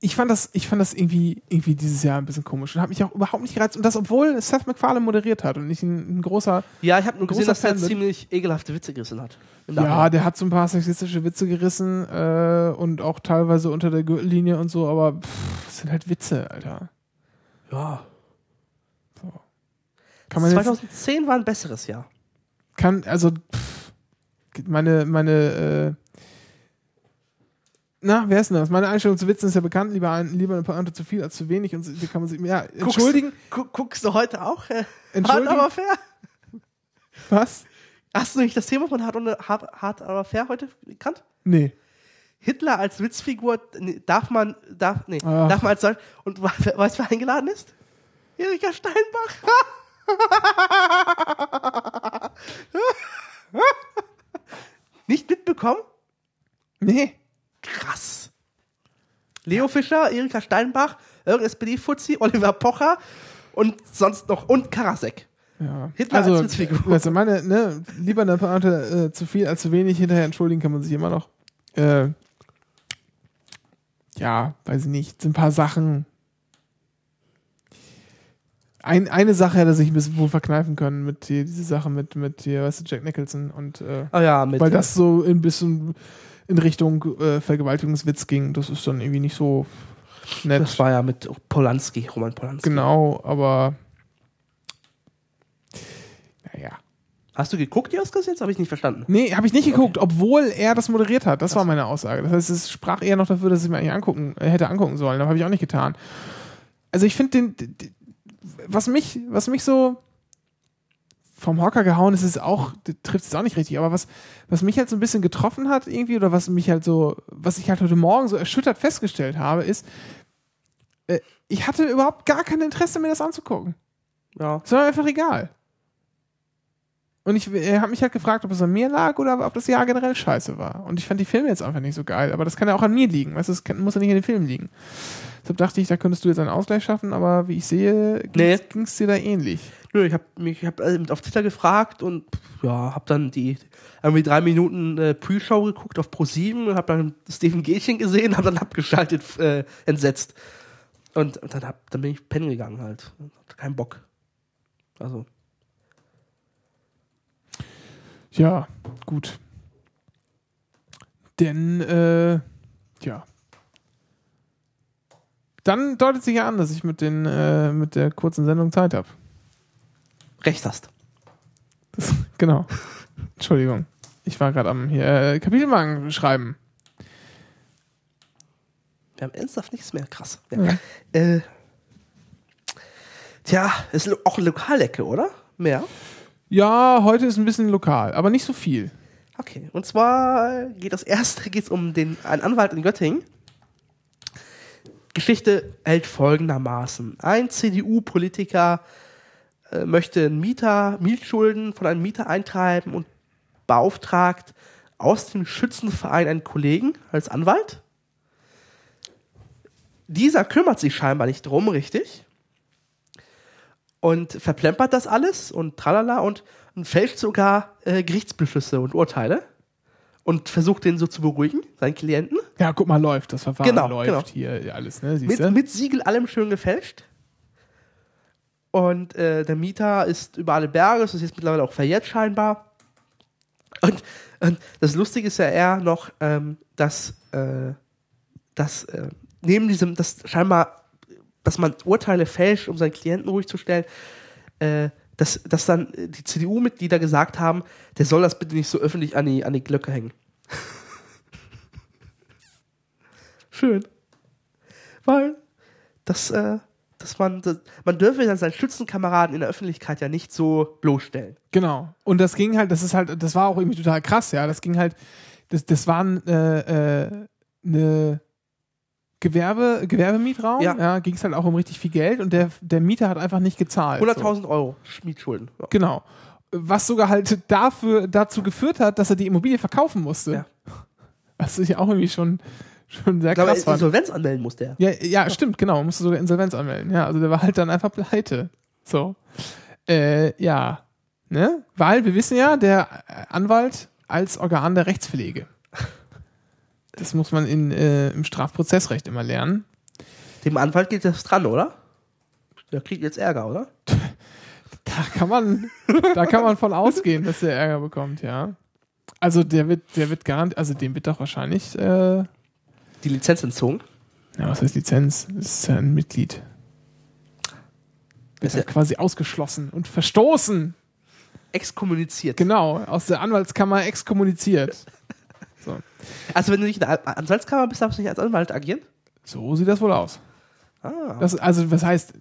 ich fand das, ich fand das irgendwie, irgendwie dieses Jahr ein bisschen komisch und habe mich auch überhaupt nicht gereizt. Und das, obwohl Seth MacFarlane moderiert hat und nicht ein, ein großer. Ja, ich habe nur gesehen, dass er ziemlich ekelhafte Witze gerissen hat. Ja, der hat so ein paar sexistische Witze gerissen äh, und auch teilweise unter der Gürtellinie und so, aber pff, das sind halt Witze, Alter. ja. Kann man jetzt, 2010 war ein besseres Jahr. Kann, also, pff, meine, meine, äh, na, wer ist denn das? Meine Einstellung zu Witzen ist ja bekannt, lieber, ein, lieber eine Pointe zu viel als zu wenig und die kann man sich, ja, entschuldigen, Guckst, gu guckst du heute auch? Äh, Entschuldigen? Hart aber fair? was? Hast du nicht das Thema von Hart, und, Hart, Hart aber fair heute gekannt? Nee. Hitler als Witzfigur nee, darf man, darf, nee, Ach. darf man als solch, und weißt du, wer eingeladen ist? Erika Steinbach. Nicht mitbekommen? Nee. Krass. Leo Fischer, Erika Steinbach, irgendein SPD-Fuzzi, Oliver Pocher und sonst noch, und Karasek. Ja. Hitler also, als Witzfigur. Also meine, ne, lieber eine Pointe äh, zu viel als zu wenig, hinterher entschuldigen kann man sich immer noch. Äh, ja, weiß ich nicht, sind ein paar Sachen. Ein, eine Sache hätte sich ein bisschen wohl verkneifen können mit hier, diese Sache mit, mit hier, weißt du, Jack Nicholson und äh, Oh ja, mit weil das so ein bisschen in Richtung äh, Vergewaltigungswitz ging. Das ist dann irgendwie nicht so nett. das war ja mit Polanski, Roman Polanski. genau, aber naja. Hast du geguckt, die Oscars jetzt? Habe ich nicht verstanden. Nee, habe ich nicht geguckt, obwohl er das moderiert hat. Das war meine Aussage. Das heißt, es sprach eher noch dafür, dass ich mir eigentlich angucken, äh, hätte angucken sollen. Aber habe ich auch nicht getan. Also ich finde den- den- was mich, was mich so vom Hocker gehauen ist, ist auch, trifft es auch nicht richtig, aber was, was mich halt so ein bisschen getroffen hat irgendwie oder was mich halt so, was ich halt heute Morgen so erschüttert festgestellt habe, ist, äh, ich hatte überhaupt gar kein Interesse, mir das anzugucken. Ja. Es war einfach egal. Und ich habe mich halt gefragt, ob es an mir lag oder ob das Jahr generell scheiße war. Und ich fand die Filme jetzt einfach nicht so geil. Aber das kann ja auch an mir liegen. Weißt du, das kann, muss ja nicht an den Filmen liegen. Deshalb dachte ich, da könntest du jetzt einen Ausgleich schaffen, aber wie ich sehe, Nee. ging es dir da ähnlich. Nö, ich habe mich ich hab, äh, auf Twitter gefragt und ja, habe dann die irgendwie drei Minuten äh, Pre-Show geguckt auf Pro7 und habe dann Steven Gätchen gesehen, habe dann abgeschaltet, äh, entsetzt. Und, und dann, hab, dann bin ich pennen gegangen halt. Hatte keinen Bock. Also, Ja, gut. Denn, äh, ja. Dann deutet sich ja an, dass ich mit, den, äh, mit der kurzen Sendung Zeit habe. recht hast. Das, genau. Entschuldigung. Ich war gerade am hier äh, Kapitelmarken schreiben. Wir haben ernsthaft nichts mehr. Krass. Ja. Ja. Äh, tja, ist auch Lokalecke, oder? Mehr? Ja, heute ist ein bisschen lokal, aber nicht so viel. Okay, und zwar geht das erste geht's um den, einen Anwalt in Göttingen. Geschichte hält folgendermaßen. Ein CDU-Politiker äh, möchte Mieter, Mietschulden von einem Mieter eintreiben und beauftragt aus dem Schützenverein einen Kollegen als Anwalt. Dieser kümmert sich scheinbar nicht drum, richtig? Und verplempert das alles und tralala und, und fälscht sogar äh, Gerichtsbeschlüsse und Urteile und versucht den so zu beruhigen, seinen Klienten. Ja, guck mal, läuft. Das Verfahren Genau, läuft genau. hier alles, ne? Mit, mit Siegel allem schön gefälscht. Und äh, der Mieter ist über alle Berge, das ist jetzt mittlerweile auch verjährt scheinbar. Und, und das Lustige ist ja eher noch, ähm, dass, äh, dass äh, neben diesem, dass scheinbar, dass man Urteile fälscht, um seinen Klienten ruhig zu stellen, äh, dass, dass dann die CDU-Mitglieder gesagt haben, der soll das bitte nicht so öffentlich an die, an die Glocke hängen. Schön. Weil das, äh, dass man, das, man dürfe dann seinen Schützenkameraden in der Öffentlichkeit ja nicht so bloßstellen. Genau. Und das ging halt, das ist halt, das war auch irgendwie total krass, ja. Das ging halt, das, das war ein, äh, äh, eine Gewerbe, Gewerbemietraum, Ja. ja, ging es halt auch um richtig viel Geld und der, der Mieter hat einfach nicht gezahlt. so. 100.000 Euro Mietschulden. Ja. Genau. Was sogar halt dafür, dazu geführt hat, dass er die Immobilie verkaufen musste. Ja. Was ich auch irgendwie schon, schon sehr Ich glaube, krass fand. Insolvenz anmelden muss der. Ja, ja, stimmt, genau. Musste sogar Insolvenz anmelden. Ja, also der war halt dann einfach pleite. So. Äh, ja. Ne? Weil wir wissen ja, der Anwalt als Organ der Rechtspflege. Das muss man in, äh, im Strafprozessrecht immer lernen. Dem Anwalt geht das dran, oder? Der kriegt jetzt Ärger, oder? Da kann man, da kann man von ausgehen, dass der Ärger bekommt, ja. Also der wird, der wird garantiert, also dem wird doch wahrscheinlich, äh, ja, Die Lizenz entzogen. was heißt Lizenz? Das ist ja ein Mitglied. Wird Ist halt ja- quasi ausgeschlossen und verstoßen. Exkommuniziert. Genau, aus der Anwaltskammer exkommuniziert. So, Also wenn du nicht in der An- Anwaltskammer bist, darfst du nicht als Anwalt agieren? so sieht das wohl aus. Ah. Das, also, was heißt,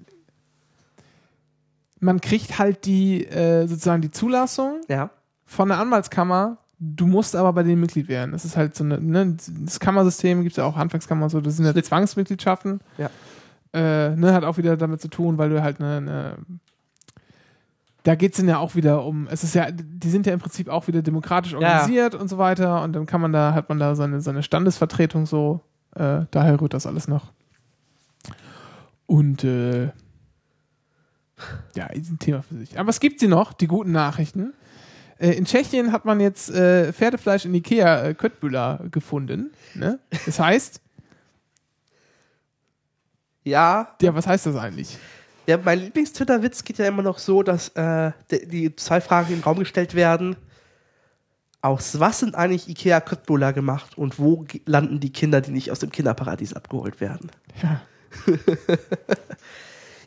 man kriegt halt die, äh, sozusagen die Zulassung Ja. von der Anwaltskammer, du musst aber bei denen Mitglied werden. Das ist halt so eine, ne, das Kammersystem gibt es ja auch Handwerkskammer und so, das sind ja Zwangsmitgliedschaften. Ja. Äh, ne, hat auch wieder damit zu tun, weil du halt eine, eine da geht es dann ja auch wieder um, es ist ja, die sind ja im Prinzip auch wieder demokratisch organisiert und so weiter und dann kann man da, hat man da seine, seine Standesvertretung so, äh, daher rührt das alles noch. Und äh, ja, ist ein Thema für sich. Aber es gibt sie noch, die guten Nachrichten. Äh, in Tschechien hat man jetzt äh, Pferdefleisch in Ikea äh, Köttbüller gefunden. Ne? Das heißt, Ja. ja, was heißt das eigentlich? Ja, mein Lieblings-Twitter-Witz geht ja immer noch so, dass äh, die, die zwei Fragen in den Raum gestellt werden. Aus was sind eigentlich Ikea Köttbullar gemacht und wo landen die Kinder, die nicht aus dem Kinderparadies abgeholt werden? Ja.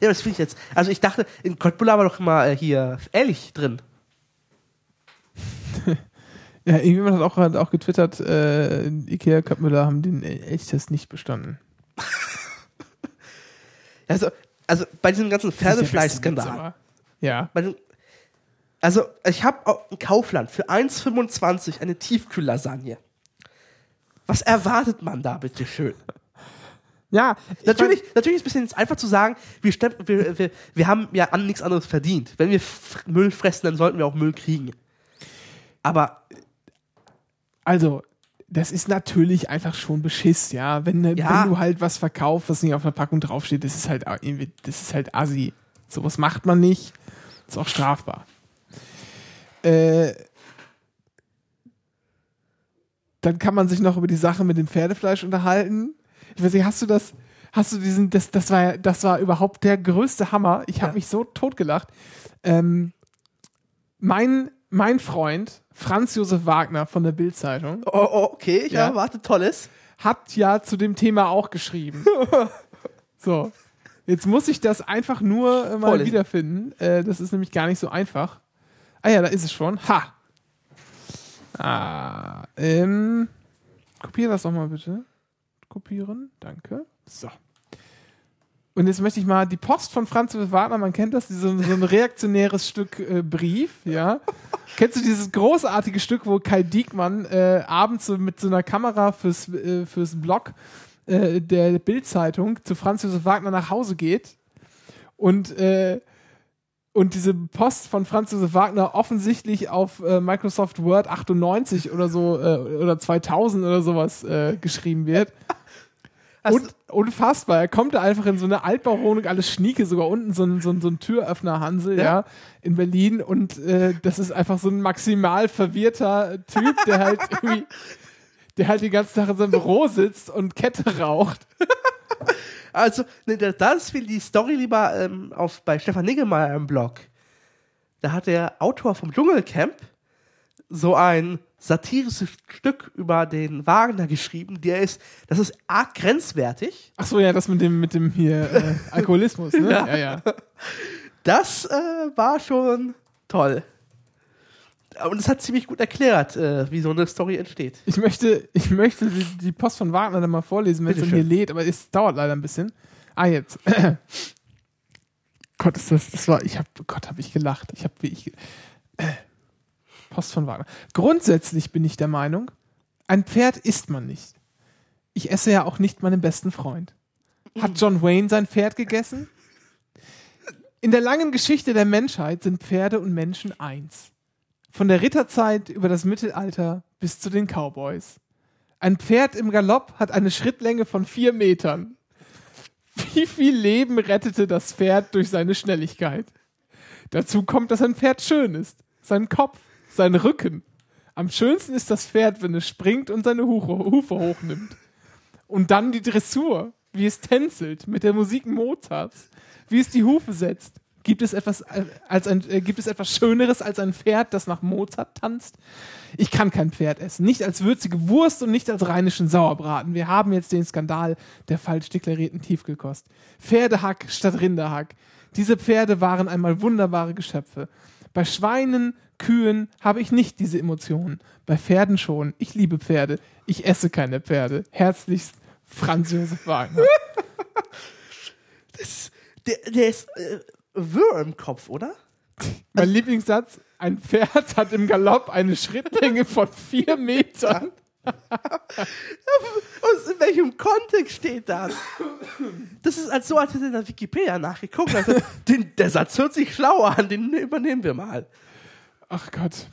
Ja, das finde ich jetzt. Also ich dachte, in Köttbullar war doch immer äh, hier Elch drin. Ja, irgendjemand hat auch, hat auch getwittert, äh, Ikea Köttbüller haben den Elchtest nicht bestanden. Also, also bei diesem ganzen Pferdefleischskandal. Ja. Dem- Also, ich habe in Kaufland für 1,25 eine Tiefkühllasagne. Was erwartet man da, bitte schön? Ja, ich Natürlich, natürlich ist es ein bisschen einfach zu sagen, wir, wir, wir, wir haben ja an nichts anderes verdient. Wenn wir Müll fressen, dann sollten wir auch Müll kriegen. Aber Also, das ist natürlich einfach schon Beschiss, ja. Wenn, Ja. wenn du halt was verkaufst, was nicht auf einer Packung draufsteht, das ist halt irgendwie, das ist halt assi. Sowas macht man nicht. Ist auch strafbar. Äh, dann kann man sich noch über die Sache mit dem Pferdefleisch unterhalten. Ich weiß nicht, hast du das, hast du diesen, das, das war, das war überhaupt der größte Hammer. Ich habe Ja. mich so totgelacht. Ähm, mein, mein Freund, Franz Josef Wagner von der Bild-Zeitung, oh, oh, okay, ich Ja. erwarte Tolles. hat ja zu dem Thema auch geschrieben. so. Jetzt muss ich das einfach nur äh, mal Vorlesen. wiederfinden. Äh, das ist nämlich gar nicht so einfach. Ah ja, da ist es schon. Ha! Ah, ähm, kopiere das doch mal bitte. Kopieren, danke. So. Und jetzt möchte ich mal die Post von Franz Josef Wagner, man kennt das, so, so ein reaktionäres Stück äh, Brief, ja. Kennst du dieses großartige Stück, wo Kai Diekmann äh, abends so mit so einer Kamera fürs, äh, fürs Blog äh, der Bildzeitung zu Franz Josef Wagner nach Hause geht und, äh, und diese Post von Franz Josef Wagner offensichtlich auf äh, Microsoft Word 98 oder so oder 2000 oder sowas geschrieben wird. Und unfassbar, er kommt da einfach in so eine Altbauwohnung, alles schnieke, sogar unten so ein, so ein, so ein Türöffner Hansel, ja. Ja. in Berlin und äh, das ist einfach so ein maximal verwirrter Typ, der halt irgendwie, der halt den ganzen Tag in seinem Büro sitzt und Kette raucht. Also, ne, da- das will die Story lieber ähm, auf, bei Stefan Niggemeier im Blog. Da hat der Autor vom Dschungelcamp so ein satirisches Stück über den Wagner geschrieben. Der ist, das ist arg grenzwertig. Ach so, ja, das mit dem, mit dem hier äh, Alkoholismus, ne? Ja. ja. ja. Das äh, war schon toll. Und es hat ziemlich gut erklärt, äh, wie so eine Story entsteht. Ich möchte, ich möchte die, die Post von Wagner dann mal vorlesen, wenn es hier lädt, aber es dauert leider ein bisschen. Ah, jetzt. Gott, ist das, das war, ich hab, Gott, habe ich gelacht. Ich habe wie ich. Post von Wagner. Grundsätzlich bin ich der Meinung, ein Pferd isst man nicht. Ich esse ja auch nicht meinen besten Freund. Hat John Wayne sein Pferd gegessen? In der langen Geschichte der Menschheit sind Pferde und Menschen eins. Von der Ritterzeit über das Mittelalter bis zu den Cowboys. Ein Pferd im Galopp hat eine Schrittlänge von vier Metern. Wie viel Leben rettete das Pferd durch seine Schnelligkeit? Dazu kommt, dass ein Pferd schön ist. Sein Kopf, sein Rücken. Am schönsten ist das Pferd, wenn es springt und seine Hufe, hochnimmt. Und dann die Dressur, wie es tänzelt mit der Musik Mozarts, wie es die Hufe setzt. Gibt es etwas, äh, als ein, äh, gibt es etwas Schöneres als ein Pferd, das nach Mozart tanzt? Ich kann kein Pferd essen. Nicht als würzige Wurst und nicht als rheinischen Sauerbraten. Wir haben jetzt den Skandal der falsch deklarierten Tiefkühlkost. Pferdehack statt Rinderhack. Diese Pferde waren einmal wunderbare Geschöpfe. Bei Schweinen, Kühen habe ich nicht diese Emotionen. Bei Pferden schon. Ich liebe Pferde. Ich esse keine Pferde. Herzlichst Franz Josef Wagner. Der, der ist äh, wirr im Kopf, oder? Mein Lieblingssatz: Ein Pferd hat im Galopp eine Schrittlänge von vier Metern. Und in welchem Kontext steht das? Das ist als so, als hätte er in der Wikipedia nachgeguckt. Also, den, der Satz hört sich schlau an, den übernehmen wir mal. Ach Gott.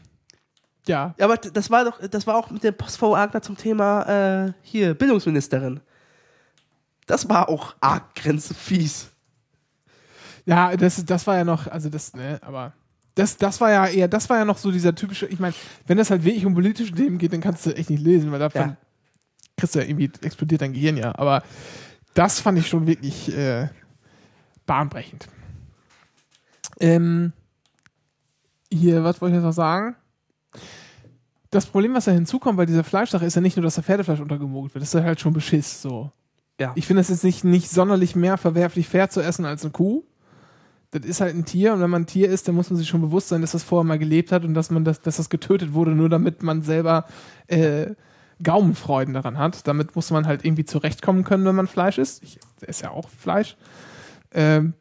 Ja, Ja, aber das war doch, das war auch mit dem Post Wagner zum Thema äh, hier Bildungsministerin. Das war auch arg grenzenfies. ja, das, das war ja noch, also das, ne, aber das, das war ja eher, das war ja noch so dieser typische, ich meine, wenn das halt wirklich um politische Themen geht, dann kannst du echt nicht lesen, weil davon Ja. kriegst du ja irgendwie, explodiert dein Gehirn ja. Aber das fand ich schon wirklich äh, bahnbrechend. Ähm, hier, was wollte ich jetzt noch sagen? Das Problem, was da hinzukommt bei dieser Fleischsache, ist ja nicht nur, dass da Pferdefleisch untergemogelt wird. Das ist ja halt schon Beschiss. So. Ja. Ich finde es jetzt nicht, nicht sonderlich mehr verwerflich, Pferd zu essen als eine Kuh. Das ist halt ein Tier und wenn man ein Tier ist, dann muss man sich schon bewusst sein, dass das vorher mal gelebt hat und dass man das, dass das getötet wurde, nur damit man selber äh, Gaumenfreuden daran hat. Damit muss man halt irgendwie zurechtkommen können, wenn man Fleisch isst. Ich esse ja auch Fleisch. Ähm,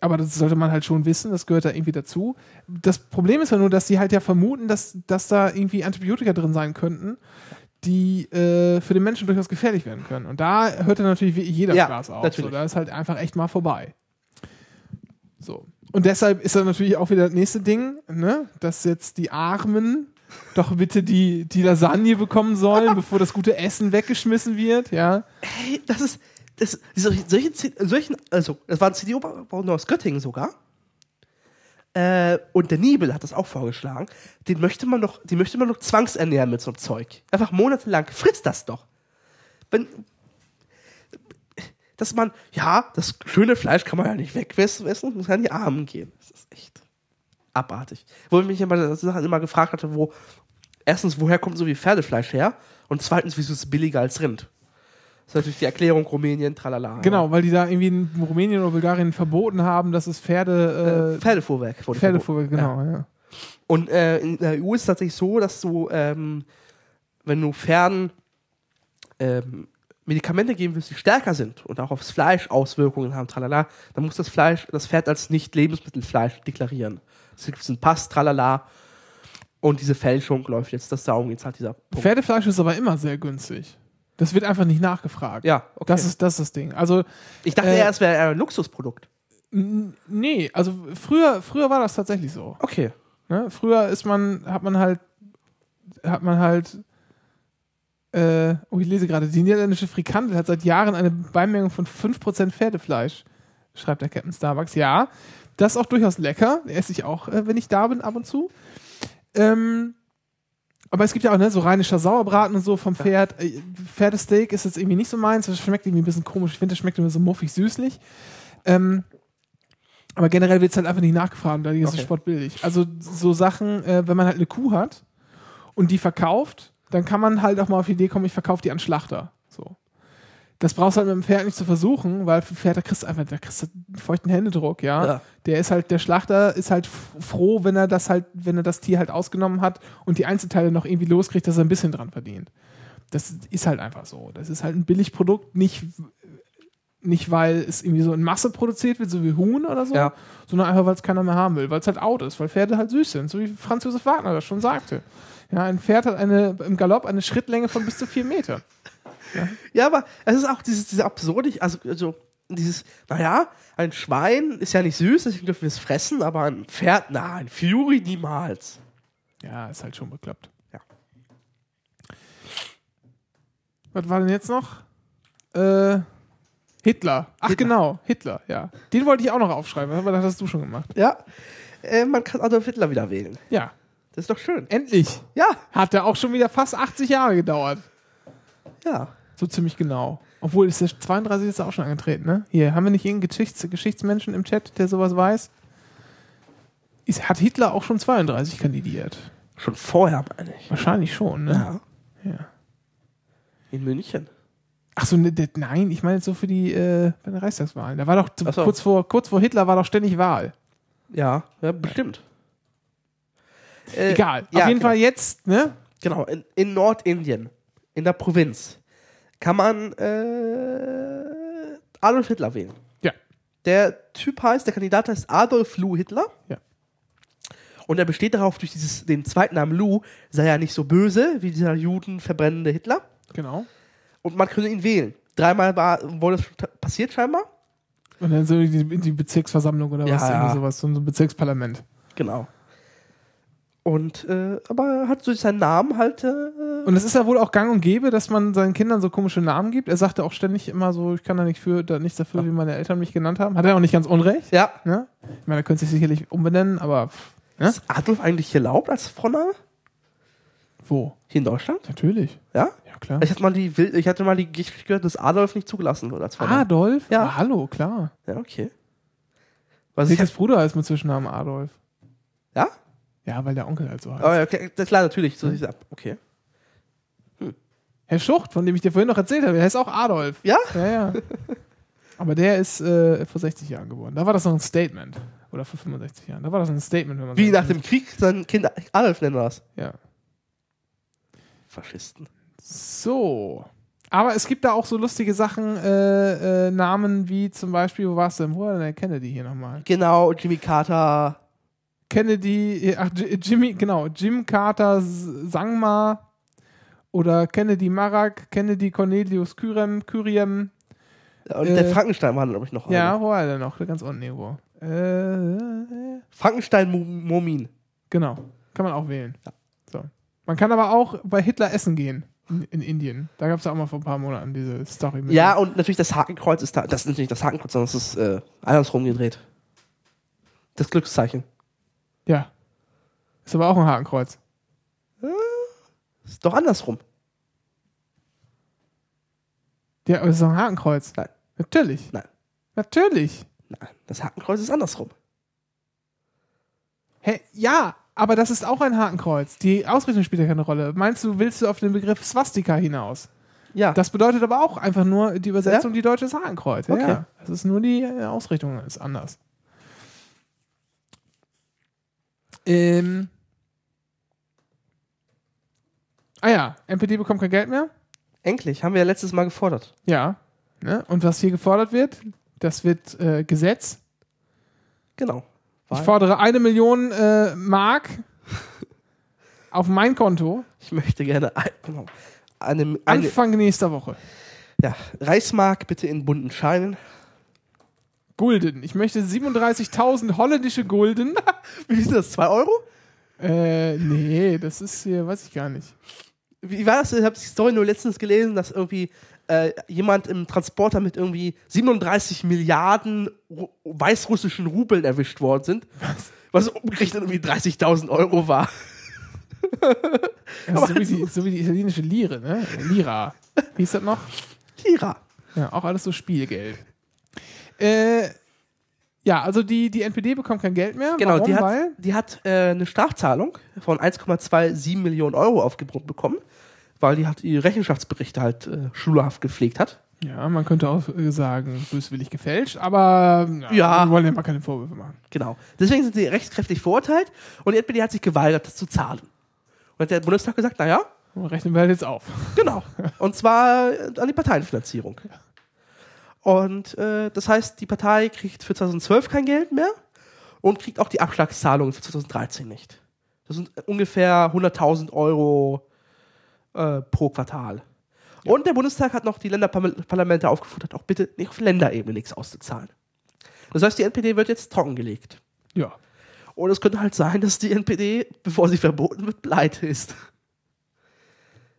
aber das sollte man halt schon wissen, das gehört da irgendwie dazu. Das Problem ist ja nur, dass sie halt ja vermuten, dass, dass da irgendwie Antibiotika drin sein könnten, die äh, für den Menschen durchaus gefährlich werden können. Und da hört dann natürlich jeder Ja, Spaß auf. natürlich. So, da ist halt einfach echt mal vorbei. So. Und deshalb ist dann natürlich auch wieder das nächste Ding, ne? dass jetzt die Armen doch bitte die, die Lasagne bekommen sollen, bevor das gute Essen weggeschmissen wird, ja. Hey, das ist, das, solche, solche, solchen, also, das war ein CDU-Bauer aus Göttingen sogar. Äh, und der Niebel hat das auch vorgeschlagen. Den möchte man doch, die möchte man doch zwangsernähren mit so einem Zeug. Einfach monatelang. Frisst das doch. Wenn, dass man, ja, das schöne Fleisch kann man ja nicht wegwessen, muss an die Armen gehen. Das ist echt abartig. Wo ich mich immer, immer gefragt hatte, wo, erstens, woher kommt so viel Pferdefleisch her? Und zweitens, wieso ist es billiger als Rind? Das ist natürlich die Erklärung Rumänien, tralala. Genau, weil die da irgendwie in Rumänien oder Bulgarien verboten haben, dass es Pferde, Äh, äh, Pferdefuhrwerk wurde Pferdefuhr, verboten. genau, ja. Und äh, in der EU ist es tatsächlich so, dass du, ähm, wenn du Pferden ähm, Medikamente geben willst, die stärker sind und auch aufs Fleisch Auswirkungen haben, tralala, dann muss das Fleisch, das Pferd als nicht Lebensmittelfleisch deklarieren. Es gibt einen Pass, tralala. Und diese Fälschung läuft jetzt, das darum geht halt dieser Punkt. Pferdefleisch ist aber immer sehr günstig. Das wird einfach nicht nachgefragt. ja, okay. Das ist das, ist das Ding. Also, ich dachte äh, eher, es wäre ein Luxusprodukt. Nee, also früher, früher war das tatsächlich so. Okay. Ne? Früher ist man, hat man halt, hat man halt, äh, oh, ich lese gerade, die niederländische Frikandel hat seit Jahren eine Beimengung von 5% Pferdefleisch, schreibt der Captain Starbucks. Ja, das ist auch durchaus lecker. Esse ich auch, äh, wenn ich da bin, ab und zu. Ähm, aber es gibt ja auch ne, so rheinischer Sauerbraten und so vom Pferd. Äh, Pferdesteak ist jetzt irgendwie nicht so meins. Das schmeckt irgendwie ein bisschen komisch. Ich finde, das schmeckt immer so muffig süßlich. Ähm, aber generell wird es halt einfach nicht nachgefragt, da ist okay. Sport billig. Also so Sachen, äh, wenn man halt eine Kuh hat und die verkauft, dann kann man halt auch mal auf die Idee kommen, ich verkaufe die an Schlachter. So. Das brauchst du halt mit dem Pferd nicht zu versuchen, weil für Pferd, da kriegst du einfach, da kriegst du einen feuchten Händedruck, ja. Ja. Der ist halt, der Schlachter ist halt froh, wenn er das halt, wenn er das Tier halt ausgenommen hat und die Einzelteile noch irgendwie loskriegt, dass er ein bisschen dran verdient. Das ist halt einfach so. Das ist halt ein Billigprodukt, nicht, nicht weil es irgendwie so in Masse produziert wird, so wie Huhn oder so, Ja. sondern einfach, weil es keiner mehr haben will, weil es halt out ist, weil Pferde halt süß sind, so wie Franz Josef Wagner das schon sagte. Ja, ein Pferd hat eine, im Galopp eine Schrittlänge von bis zu vier Metern. Ja, aber es ist auch dieses, diese absurdig, also, also dieses, naja, ein Schwein ist ja nicht süß, deswegen dürfen wir es fressen, aber ein Pferd, na, ein Fury niemals. Ja, ist halt schon bekloppt. Ja. Was war denn jetzt noch? Äh, Hitler. Ach Hitler. genau, Hitler, ja. Den wollte ich auch noch aufschreiben, aber das hast du schon gemacht. Ja, äh, man kann Adolf Hitler wieder wählen. Ja, Das ist doch schön. endlich. Ja, Hat ja auch schon wieder fast 80 Jahre gedauert. ja. So ziemlich genau. Obwohl, ist der 32 ist auch schon angetreten, ne? Hier, haben wir nicht irgendeinen Geschichts Geschichtsmenschen im Chat, der sowas weiß? Ist, hat Hitler auch schon 32 kandidiert? Schon vorher, meine ich. Wahrscheinlich schon, ne? Ja. Ja. In München. Ach so, ne, der, nein, ich meine jetzt so für die äh, bei den Reichstagswahlen. Da war doch so. kurz, vor, kurz vor Hitler war doch ständig Wahl. Ja, ja, bestimmt. Äh, Egal. ja, Auf jeden genau. Fall jetzt, ne? Genau, in, in Nordindien, in der Provinz, kann man äh, Adolf Hitler wählen. Ja. Der Typ heißt, der Kandidat heißt Adolf Lou Hitler. Ja. Und er besteht darauf, durch dieses, den zweiten Namen Lou sei er nicht so böse wie dieser judenverbrennende Hitler. Genau. Und man könne ihn wählen. Dreimal war, wurde das passiert scheinbar. Und dann so die, die Bezirksversammlung oder Ja, was, ja. sowas, so ein Bezirksparlament. Genau. Und, äh, aber er hat durch seinen Namen halt, äh, Und es ist ja wohl auch gang und gäbe, dass man seinen Kindern so komische Namen gibt. Er sagte auch ständig immer so, ich kann da nicht für, da nichts dafür, wie meine Eltern mich genannt haben. Hat er auch nicht ganz unrecht. ja. Ne? Ich meine, er könnte sich sicherlich umbenennen, aber ne? Ist Adolf eigentlich erlaubt als Vorname? wo? Hier in Deutschland? Natürlich. Ja? Ja, klar. Ich hatte mal die, ich hatte mal die Geschichte gehört, dass Adolf nicht zugelassen wird als Vorname. Adolf? Ja. Ah, hallo, klar. Ja, okay. Was ich Sikas Bruder heißt mit Zwischennamen Adolf. ja? Ja, weil der Onkel halt so heißt. Oh, okay, das- klar, natürlich. So ab. Okay. Herr Schucht, von dem ich dir vorhin noch erzählt habe, der heißt auch Adolf. Ja? Ja, ja. Aber der ist äh, vor 60 Jahren geboren. Da war das noch ein Statement. Oder vor 65 Jahren. Da war das ein Statement, wenn man Wie nach dem Krieg sein Kind Adolf nennen wir das. Ja. Faschisten. So. Aber es gibt da auch so lustige Sachen, äh, äh, Namen wie zum Beispiel, wo war's denn? Wo war denn der Kennedy hier nochmal? Genau, Jimmy Carter. Kennedy, äh, ach, Jimmy, genau, Jim Carter Sangma oder Kennedy Marak, Kennedy Cornelius Kyrem, Kyriem. Und Äh, der Frankenstein war, glaube ich, noch. Ja, einer. wo war der noch? Ganz unten irgendwo. Äh, Frankenstein Mu- Momin. genau, kann man auch wählen. So. Man kann aber auch bei Hitler essen gehen in, in Indien. Da gab es ja auch mal vor ein paar Monaten diese Story mit. Ja, und natürlich das Hakenkreuz ist da. Das ist natürlich das Hakenkreuz, sondern es ist äh, andersrum gedreht. Das Glückszeichen. Ja. Ist aber auch ein Hakenkreuz. Ist doch andersrum. Ja, aber es ist doch ein Hakenkreuz. Nein. Natürlich. Nein. Natürlich. Nein, das Hakenkreuz ist andersrum. Hä? Ja, aber das ist auch ein Hakenkreuz. Die Ausrichtung spielt ja keine Rolle. Meinst du, willst du auf den Begriff Swastika hinaus? Ja. Das bedeutet aber auch einfach nur die Übersetzung, die deutsche Hakenkreuz. Ja, Okay. ja. Das ist nur die äh, Ausrichtung ist anders. Ähm. Ah ja, NPD bekommt kein Geld mehr. Endlich, haben wir ja letztes Mal gefordert. Ja. Ne? Und was hier gefordert wird, das wird äh, Gesetz. Genau. Ich Weil- fordere eine Million äh, Mark auf mein Konto Ich möchte gerne ein, genau, eine, eine Anfang nächster Woche. ja, Reichsmark bitte in bunten Scheinen. Gulden. Ich möchte 37.000 holländische Gulden. Wie ist das? 2 Euro? äh, nee, das ist hier, weiß ich gar nicht. Wie war das? Ich habe die Story nur letztens gelesen, dass irgendwie äh, jemand im Transporter mit irgendwie 37 Milliarden Ru weißrussischen Rubeln erwischt worden sind. Was? Was umgerechnet irgendwie 30.000 Euro war. Ist so, wie die, so wie die italienische Lire, ne? Lira. Wie ist das noch? Lira. Ja, auch alles so Spielgeld. Äh, ja, also die, die NPD bekommt kein Geld mehr. Genau, Warum? die hat, Weil die hat äh, eine Strafzahlung von 1,27 Millionen Euro aufgebrummt bekommen, weil die hat ihre Rechenschaftsberichte halt äh, schulhaft gepflegt hat. Ja, man könnte auch äh, sagen, böswillig gefälscht, aber na, Ja. wir wollen ja mal keine Vorwürfe machen. Genau. Deswegen sind sie rechtskräftig verurteilt und die NPD hat sich geweigert, das zu zahlen. Und hat der Bundestag gesagt, naja, Rechnen wir halt jetzt auf. genau. Und zwar äh, an die Parteienfinanzierung. Und äh, das heißt, die Partei kriegt für 2012 kein Geld mehr und kriegt auch die Abschlagszahlungen für 2013 nicht. Das sind ungefähr 100.000 Euro äh, pro Quartal. Und der Bundestag hat noch die Länderparlamente aufgefordert, auch bitte nicht auf Länderebene nichts auszuzahlen. Das heißt, die NPD wird jetzt trockengelegt. Ja. Und es könnte halt sein, dass die NPD, bevor sie verboten wird, pleite ist.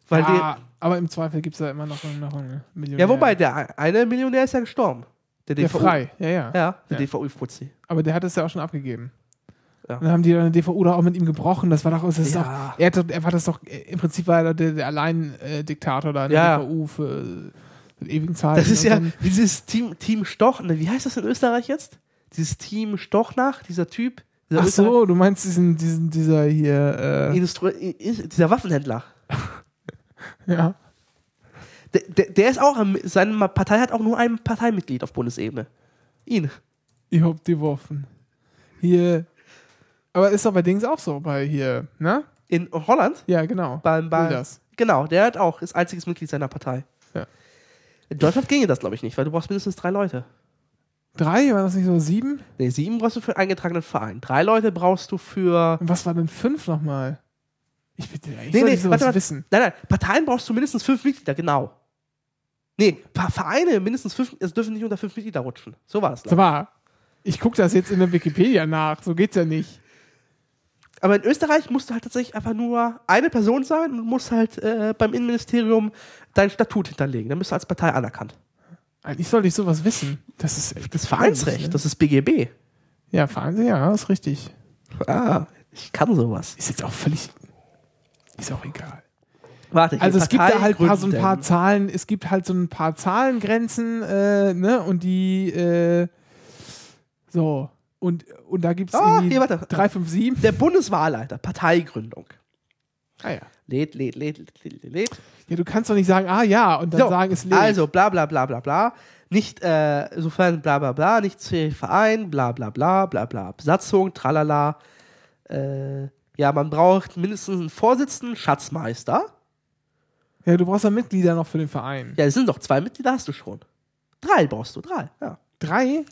Weil ja, aber im Zweifel gibt es da immer noch, noch einen Millionär. ja, wobei, der eine Millionär ist ja gestorben. Der Der DVU. frei, ja, ja. Ja, der Ja. DVU-Fuzzi. Aber der hat es ja auch schon abgegeben. Ja. Und dann haben die dann DVU da auch mit ihm gebrochen. Das war doch, das ist Ja. doch er, hat, er war das doch, äh, im Prinzip war er der, der Allein-Diktator da in der DVU für äh, ewigen Zeiten. Das ist ja dieses Team, Team Stoch, ne, wie heißt das in Österreich jetzt? Dieses Team Stochnach, dieser Typ. Dieser Ach so, du meinst diesen, diesen, dieser hier, äh, Industri dieser Waffenhändler. ja. Der, der, der ist auch, seine Partei hat auch nur ein Parteimitglied auf Bundesebene. Ihn. Ich hab die Waffen. Hier. Aber ist doch bei Dings auch so, bei hier, ne? In Holland? Ja, genau. Beim, beim, Wilders. Genau, der hat auch, ist einziges Mitglied seiner Partei. Ja. In Deutschland ginge das, glaube ich, nicht, weil du brauchst mindestens drei Leute. Drei, war das nicht so sieben? Nee, sieben brauchst du für einen eingetragenen Verein. Drei Leute brauchst du für. Und was war denn fünf nochmal? Ich bitte, ich Nee, nee, warte, wissen. Nein, nein, Parteien brauchst du mindestens fünf Mitglieder, genau. Nee, Vereine mindestens fünf, es dürfen nicht unter fünf Mitglieder rutschen. So war glaub Sag mal, ich gucke das jetzt in der Wikipedia nach. So geht's ja nicht. ich. Aber in Österreich musst du halt tatsächlich einfach nur eine Person sein und musst halt äh, beim Innenministerium dein Statut hinterlegen. Dann bist du als Partei anerkannt. Eigentlich sollte ich sowas wissen. Das ist echt Das Vereinsrecht, ne? das ist BGB. Ja, Vereins, ja, ist richtig. Ah, ich kann sowas. Ist jetzt auch völlig. Ist auch egal. Warte, Also es gibt da halt paar, so ein paar Zahlen, es gibt halt so ein paar Zahlengrenzen, äh, ne? Und die, äh, so. Und, und da gibt es Ah, irgendwie hier, warte. 357. Der Bundeswahlleiter, Parteigründung. Ah ja. Lädt, lädt, lädt, lädt, lädt, lädt. Ja, du kannst doch nicht sagen, ah ja, und dann So, sagen, es lebt. Also, bla bla bla bla bla. Nicht, äh, sofern bla bla bla, nicht zu Verein, bla bla bla, bla bla. Besatzung, tralala. Äh, ja, man braucht mindestens einen Vorsitzenden, Schatzmeister. Ja, du brauchst ja Mitglieder noch für den Verein. Ja, es sind doch zwei Mitglieder, hast du schon. Drei brauchst du, drei, ja. Drei?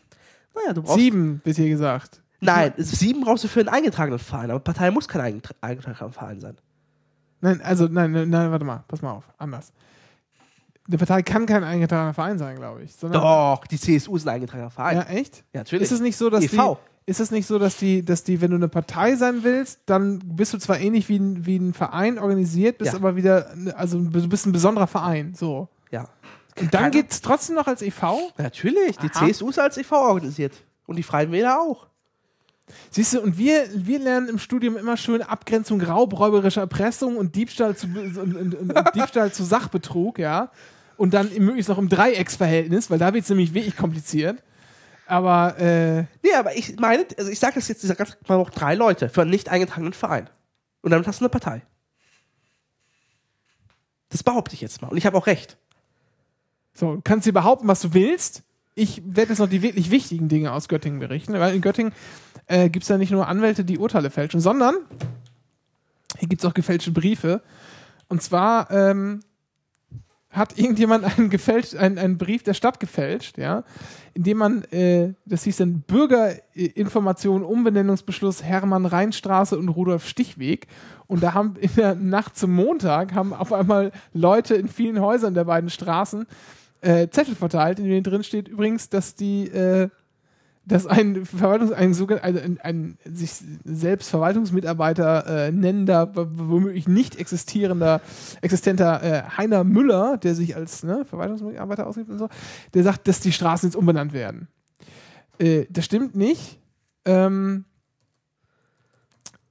Naja, du brauchst. Sieben, wird hier gesagt. Nein, sieben brauchst du für einen eingetragenen Verein, aber Partei muss kein eingetra- eingetragener Verein sein. Nein, also, nein, nein, nein, warte mal, pass mal auf, anders. Eine Partei kann kein eingetragener Verein sein, glaube ich. Doch, die CSU ist ein eingetragener Verein. Ja, echt? Ja, natürlich. Ist es nicht so, dass EV. die, ist es nicht so, dass die, dass die, wenn du eine Partei sein willst, dann bist du zwar ähnlich wie ein, wie ein Verein organisiert, bist Ja. aber wieder, also du bist ein besonderer Verein, so. Ja. Und dann geht es trotzdem noch als e.V.? Natürlich, die Aha. CSU ist als e.V. organisiert. Und die Freien Wähler auch. Siehst du, und wir, wir lernen im Studium immer schön Abgrenzung raubräuberischer Erpressung und Diebstahl zu, und, und, und, Diebstahl zu Sachbetrug, ja. Und dann möglichst noch im Dreiecksverhältnis, weil da wird es nämlich wirklich kompliziert. Aber, äh, Nee, aber ich meine, also ich sage das jetzt, ich sag ganz, man braucht drei Leute für einen nicht eingetragenen Verein. Und damit hast du eine Partei. Das behaupte ich jetzt mal. Und ich habe auch recht. So, du kannst dir behaupten, was du willst. Ich werde jetzt noch die wirklich wichtigen Dinge aus Göttingen berichten, weil in Göttingen äh, gibt es ja nicht nur Anwälte, die Urteile fälschen, sondern hier gibt es auch gefälschte Briefe. Und zwar ähm, hat irgendjemand einen, gefälscht, einen, einen Brief der Stadt gefälscht, ja, indem man, äh, das hieß dann Bürgerinformation, Umbenennungsbeschluss Hermann Rheinstraße und Rudolf Stichweg. Und da haben in der Nacht zum Montag haben auf einmal Leute in vielen Häusern der beiden Straßen äh, Zettel verteilt, in denen drin steht übrigens, dass die, äh, dass ein Verwaltungs ein, sogen- also ein, ein sich selbst Verwaltungsmitarbeiter äh, nennender, womöglich nicht existierender, existenter äh, Heiner Müller, der sich als ne, Verwaltungsmitarbeiter ausgibt und so, der sagt, dass die Straßen jetzt umbenannt werden. Äh, das stimmt nicht. Ähm,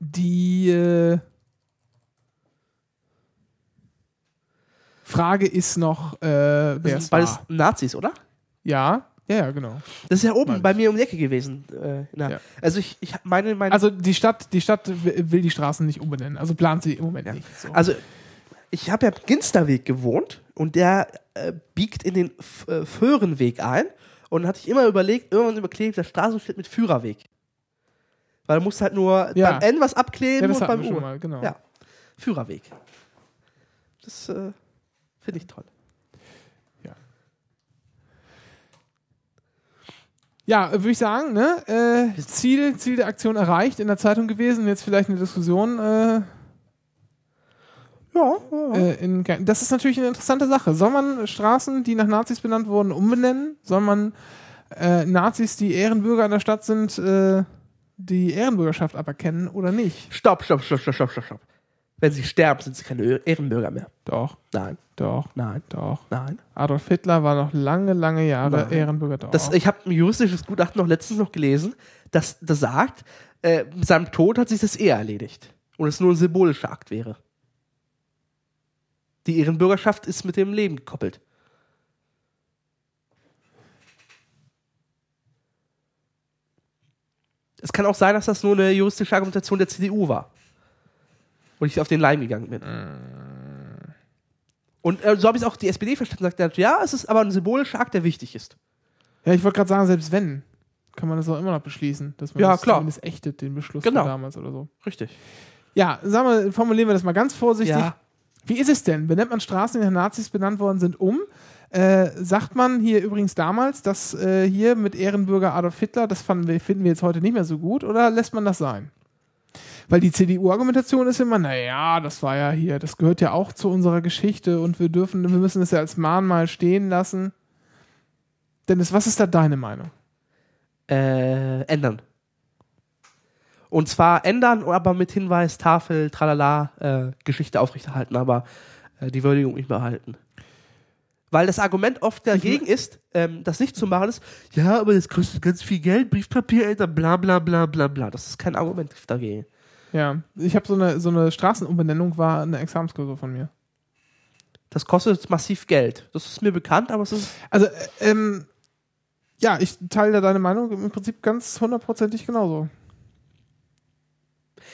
die äh, Frage ist noch, äh, wer Das es sind beides war. Nazis, oder? Ja, ja, ja, genau. Das ist ja oben Meine bei mir um die Ecke gewesen. Äh, Ja. Also ich, ich meine, meine Also die Stadt, die Stadt will die Straßen nicht umbenennen. Also plant sie im Moment nicht. So. Also, ich habe ja am Ginsterweg gewohnt und der äh, biegt in den F äh, Föhrenweg ein. Und hatte ich immer überlegt, irgendwann überklebt das Straßenschild mit Führerweg. Weil du musst halt nur Ja. beim N was abkleben ja, und beim wir schon U. mal, genau. Ja, Führerweg. Das äh, finde ich toll. Ja, äh, würde ich sagen, ne? Äh, Ziel, Ziel der Aktion erreicht, in der Zeitung gewesen, jetzt vielleicht eine Diskussion. Äh, Ja, ja. äh, in, das ist natürlich eine interessante Sache. Soll man Straßen, die nach Nazis benannt wurden, umbenennen? Soll man äh, Nazis, die Ehrenbürger in der Stadt sind, äh, die Ehrenbürgerschaft aberkennen oder nicht? Stopp, stopp, stopp, stopp, stopp, stopp, stopp. Wenn sie sterben, sind sie keine Ehrenbürger mehr. Doch, Nein, doch, nein, doch. nein. Adolf Hitler war noch lange, lange Jahre Nein. Ehrenbürger. Doch. Das, ich habe ein juristisches Gutachten noch letztens noch gelesen, das, das sagt, äh, mit seinem Tod hat sich das eher erledigt. Und es nur ein symbolischer Akt wäre. Die Ehrenbürgerschaft ist mit dem Leben gekoppelt. Es kann auch sein, dass das nur eine juristische Argumentation der CDU war. Und ich auf den Leim gegangen bin. Und äh, so habe ich auch die SPD verstanden. Sagt, er, ja, es ist aber ein symbolischer Akt, der wichtig ist. Ja, ich wollte gerade sagen, selbst wenn, kann man das auch immer noch beschließen, dass man Ja, das klar. zumindest ächtet, den Beschluss Genau. von damals oder so. Richtig. Ja, sagen wir, formulieren wir das mal ganz vorsichtig. Ja. Wie ist es denn? Benennt man Straßen, die nach Nazis benannt worden sind, um? Äh, sagt man hier übrigens damals, dass äh, hier mit Ehrenbürger Adolf Hitler, das wir, finden wir jetzt heute nicht mehr so gut, oder lässt man das sein? Weil die CDU-Argumentation ist immer, naja, das war ja hier, das gehört ja auch zu unserer Geschichte und wir dürfen, wir müssen es ja als Mahnmal stehen lassen. Dennis, was ist da deine Meinung? Äh, ändern. Und zwar ändern, aber mit Hinweis, Tafel, tralala, äh, Geschichte aufrechterhalten, aber äh, die Würdigung nicht behalten. Weil das Argument oft dagegen ist, ähm, das nicht zu machen ist, ja, aber das kostet ganz viel Geld, Briefpapier, Alter, bla bla bla bla bla. Das ist kein Argument dagegen. Ja, ich habe so eine, so eine Straßenumbenennung, war eine Examensklausur von mir. Das kostet massiv Geld. Das ist mir bekannt, aber es ist. Also, äh, ähm, ja, ich teile da deine Meinung im Prinzip ganz hundertprozentig genauso.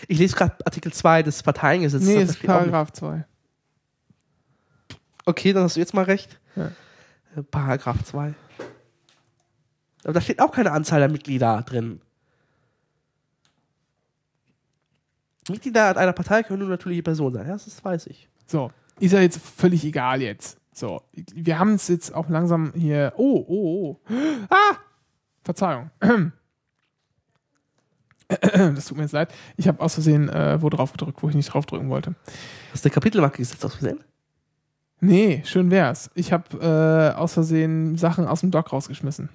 Ich lese gerade Artikel 2 des Parteiengesetzes. Nee, da ist Paragraph 2. Okay, dann hast du jetzt mal recht. Ja. Äh, Paragraph 2. Aber da steht auch keine Anzahl der Mitglieder drin. Mitglieder einer Partei können nur natürliche Personen sein. Ja, das weiß ich. So, ist ja jetzt völlig egal jetzt. So, wir haben es jetzt auch langsam hier. Oh, oh, oh. Ah! Verzeihung. Das tut mir jetzt leid. Ich habe aus Versehen äh, wo drauf gedrückt, wo ich nicht draufdrücken wollte. Hast du eine Kapitelmarke gesetzt aus Versehen? Nee, schön wär's. Ich habe äh, aus Versehen Sachen aus dem Dock rausgeschmissen.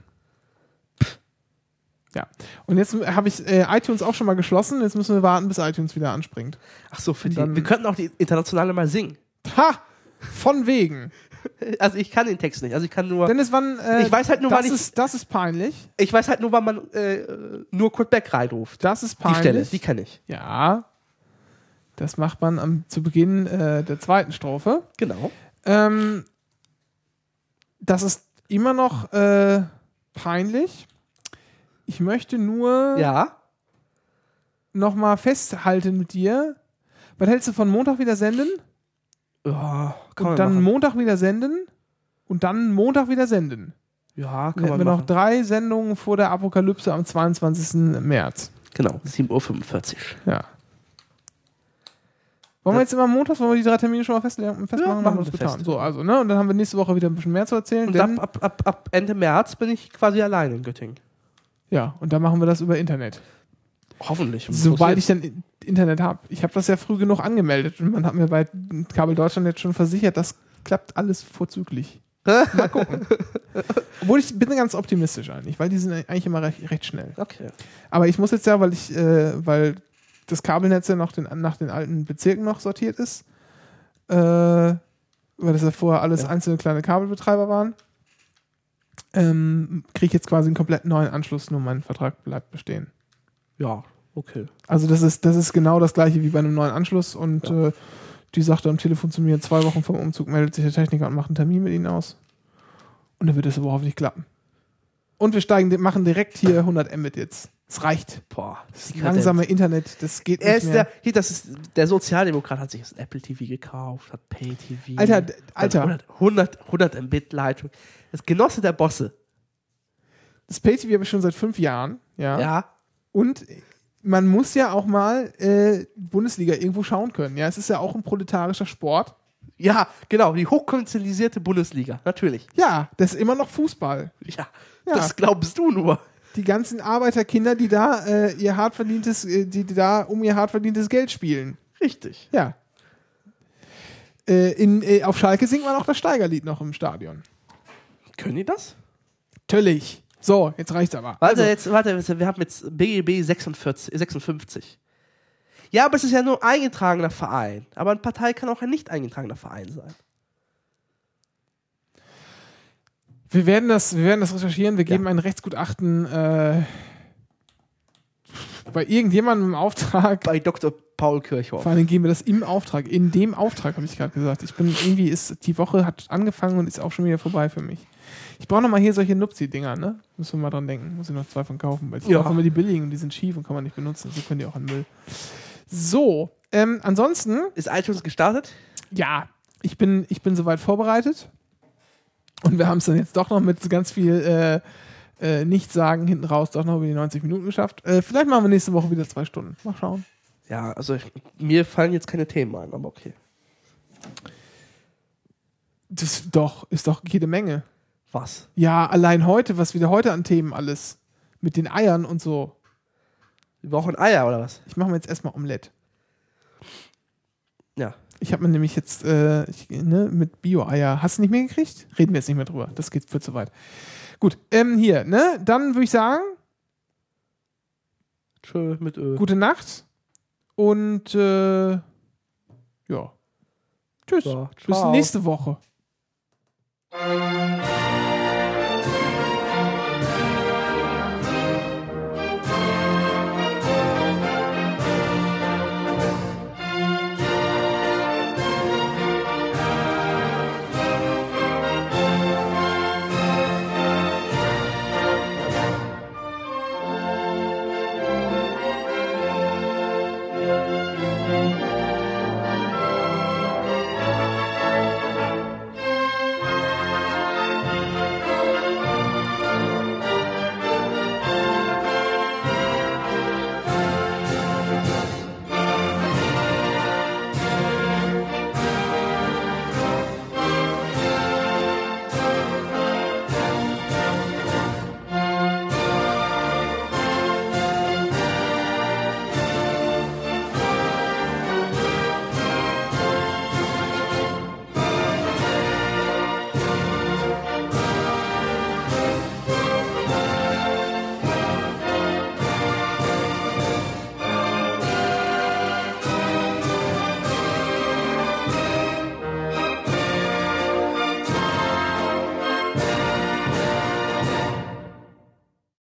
Ja. Und jetzt habe ich äh, iTunes auch schon mal geschlossen. Jetzt müssen wir warten, bis iTunes wieder anspringt. Ach so, für die. Wir könnten auch die internationale mal singen. Ha! Von wegen. Also ich kann den Text nicht. Also ich kann nur. Dennis, wann. Äh, Ich weiß halt nur, das wann ich- ist, Das ist peinlich. Ich weiß halt nur, wann man äh, nur Kurt Beck reinruft. Das ist Die peinlich. Stelle, die kenne ich. Ja. Das macht man am, zu Beginn äh, der zweiten Strophe. Genau. Ähm, das ist immer noch äh, peinlich. Ich möchte nur Ja. noch mal festhalten mit dir. Was hältst du von Montag wieder senden? Ja, kann und dann machen. Montag wieder senden? Und dann Montag wieder senden. Ja, Dann kann man wir noch drei Sendungen vor der Apokalypse am 22. März. Genau, 7.45 Uhr. Ja. Wollen wir jetzt immer montags, wollen wir die drei Termine schon mal festmachen? Ja, machen haben wir das getan. fest. So, also, ne? Und dann haben wir nächste Woche wieder ein bisschen mehr zu erzählen. Und ab, ab, ab, ab Ende März bin ich quasi allein in Göttingen. Ja, und dann machen wir das über Internet. Hoffentlich. Sobald ich dann Internet habe. Ich habe das ja früh genug angemeldet und man hat mir bei Kabel Deutschland jetzt schon versichert, das klappt alles vorzüglich. Mal gucken. Obwohl ich bin ganz optimistisch eigentlich, weil die sind eigentlich immer recht, recht schnell. Okay. Aber ich muss jetzt ja, weil ich, äh, weil das Kabelnetz ja noch den, nach den alten Bezirken noch sortiert ist, äh, weil das ja vorher alles Ja. einzelne kleine Kabelbetreiber waren, ähm, kriege ich jetzt quasi einen komplett neuen Anschluss, nur mein Vertrag bleibt bestehen. Ja, okay. Also das ist, das ist genau das gleiche wie bei einem neuen Anschluss und Ja. äh, die sagte am Telefon zu mir, zwei Wochen vom Umzug meldet sich der Techniker und macht einen Termin mit ihnen aus. Und dann wird es überhaupt nicht klappen. Und wir steigen, machen direkt hier 100 Mbit jetzt. Es reicht. Boah, das langsame Internet, das geht Er nicht ist mehr. der, hier, das ist, der Sozialdemokrat hat sich das Apple TV gekauft, hat Pay TV. Alter, Alter. 100, 100, 100 Mbit Leitung. Das Genosse der Bosse. Das Pay-TV habe ich schon seit fünf Jahren. Ja. Ja. Und man muss ja auch mal äh, Bundesliga irgendwo schauen können. Ja, es ist ja auch ein proletarischer Sport. Ja, genau, die hochkonzentrisierte Bundesliga, natürlich. Ja, das ist immer noch Fußball. Ja, Ja. das glaubst du nur. Die ganzen Arbeiterkinder, die da äh, ihr hart verdientes, äh, die, die da um ihr hart verdientes Geld spielen. Richtig. Ja. Äh, in, äh, auf Schalke singt man auch das Steigerlied noch im Stadion. Können die das? Natürlich. So, jetzt reicht's aber. Warte, Also, jetzt, warte, wir haben jetzt BGB 46, 56. Ja, aber es ist ja nur ein eingetragener Verein. Aber eine Partei kann auch ein nicht eingetragener Verein sein. Wir, werden das, wir werden das recherchieren. Wir geben ein Rechtsgutachten äh, bei irgendjemandem im Auftrag. Bei Dr. Paul Kirchhoff. Vor allem geben wir das im Auftrag. In dem Auftrag habe ich gerade gesagt. Ich bin irgendwie ist die Woche hat angefangen und ist auch schon wieder vorbei für mich. Ich brauche noch mal hier solche Nupsi-Dinger, ne? Müssen wir mal dran denken. Muss ich noch zwei von kaufen, weil ich Ja. kaufe immer die billigen und die sind schief und kann man nicht benutzen. So können die auch an Müll. So, ähm, ansonsten, Ist iTunes gestartet? ja, ich bin, ich bin soweit vorbereitet. Und wir haben es dann jetzt doch noch mit ganz viel äh, äh, Nichtsagen hinten raus doch noch über die 90 Minuten geschafft. Äh, vielleicht machen wir nächste Woche wieder zwei Stunden. Mal schauen. Ja, also ich, mir fallen jetzt keine Themen ein, aber okay. Das doch, ist doch jede Menge. Was? Ja, allein heute, was wieder heute an Themen alles. Mit den Eiern und so. Wir brauchen Eier oder was? Ich mache mir jetzt erstmal Omelette. Ja. Ich habe mir nämlich jetzt äh, ich, ne, mit Bio-Eier. Hast du nicht mehr gekriegt? Reden wir jetzt nicht mehr drüber. Das geht für zu weit. Gut, ähm, hier, ne? Dann würde ich sagen, Tschö mit Ö. gute Nacht. Und äh, ja. Tschüss. Ja, Bis nächste Woche.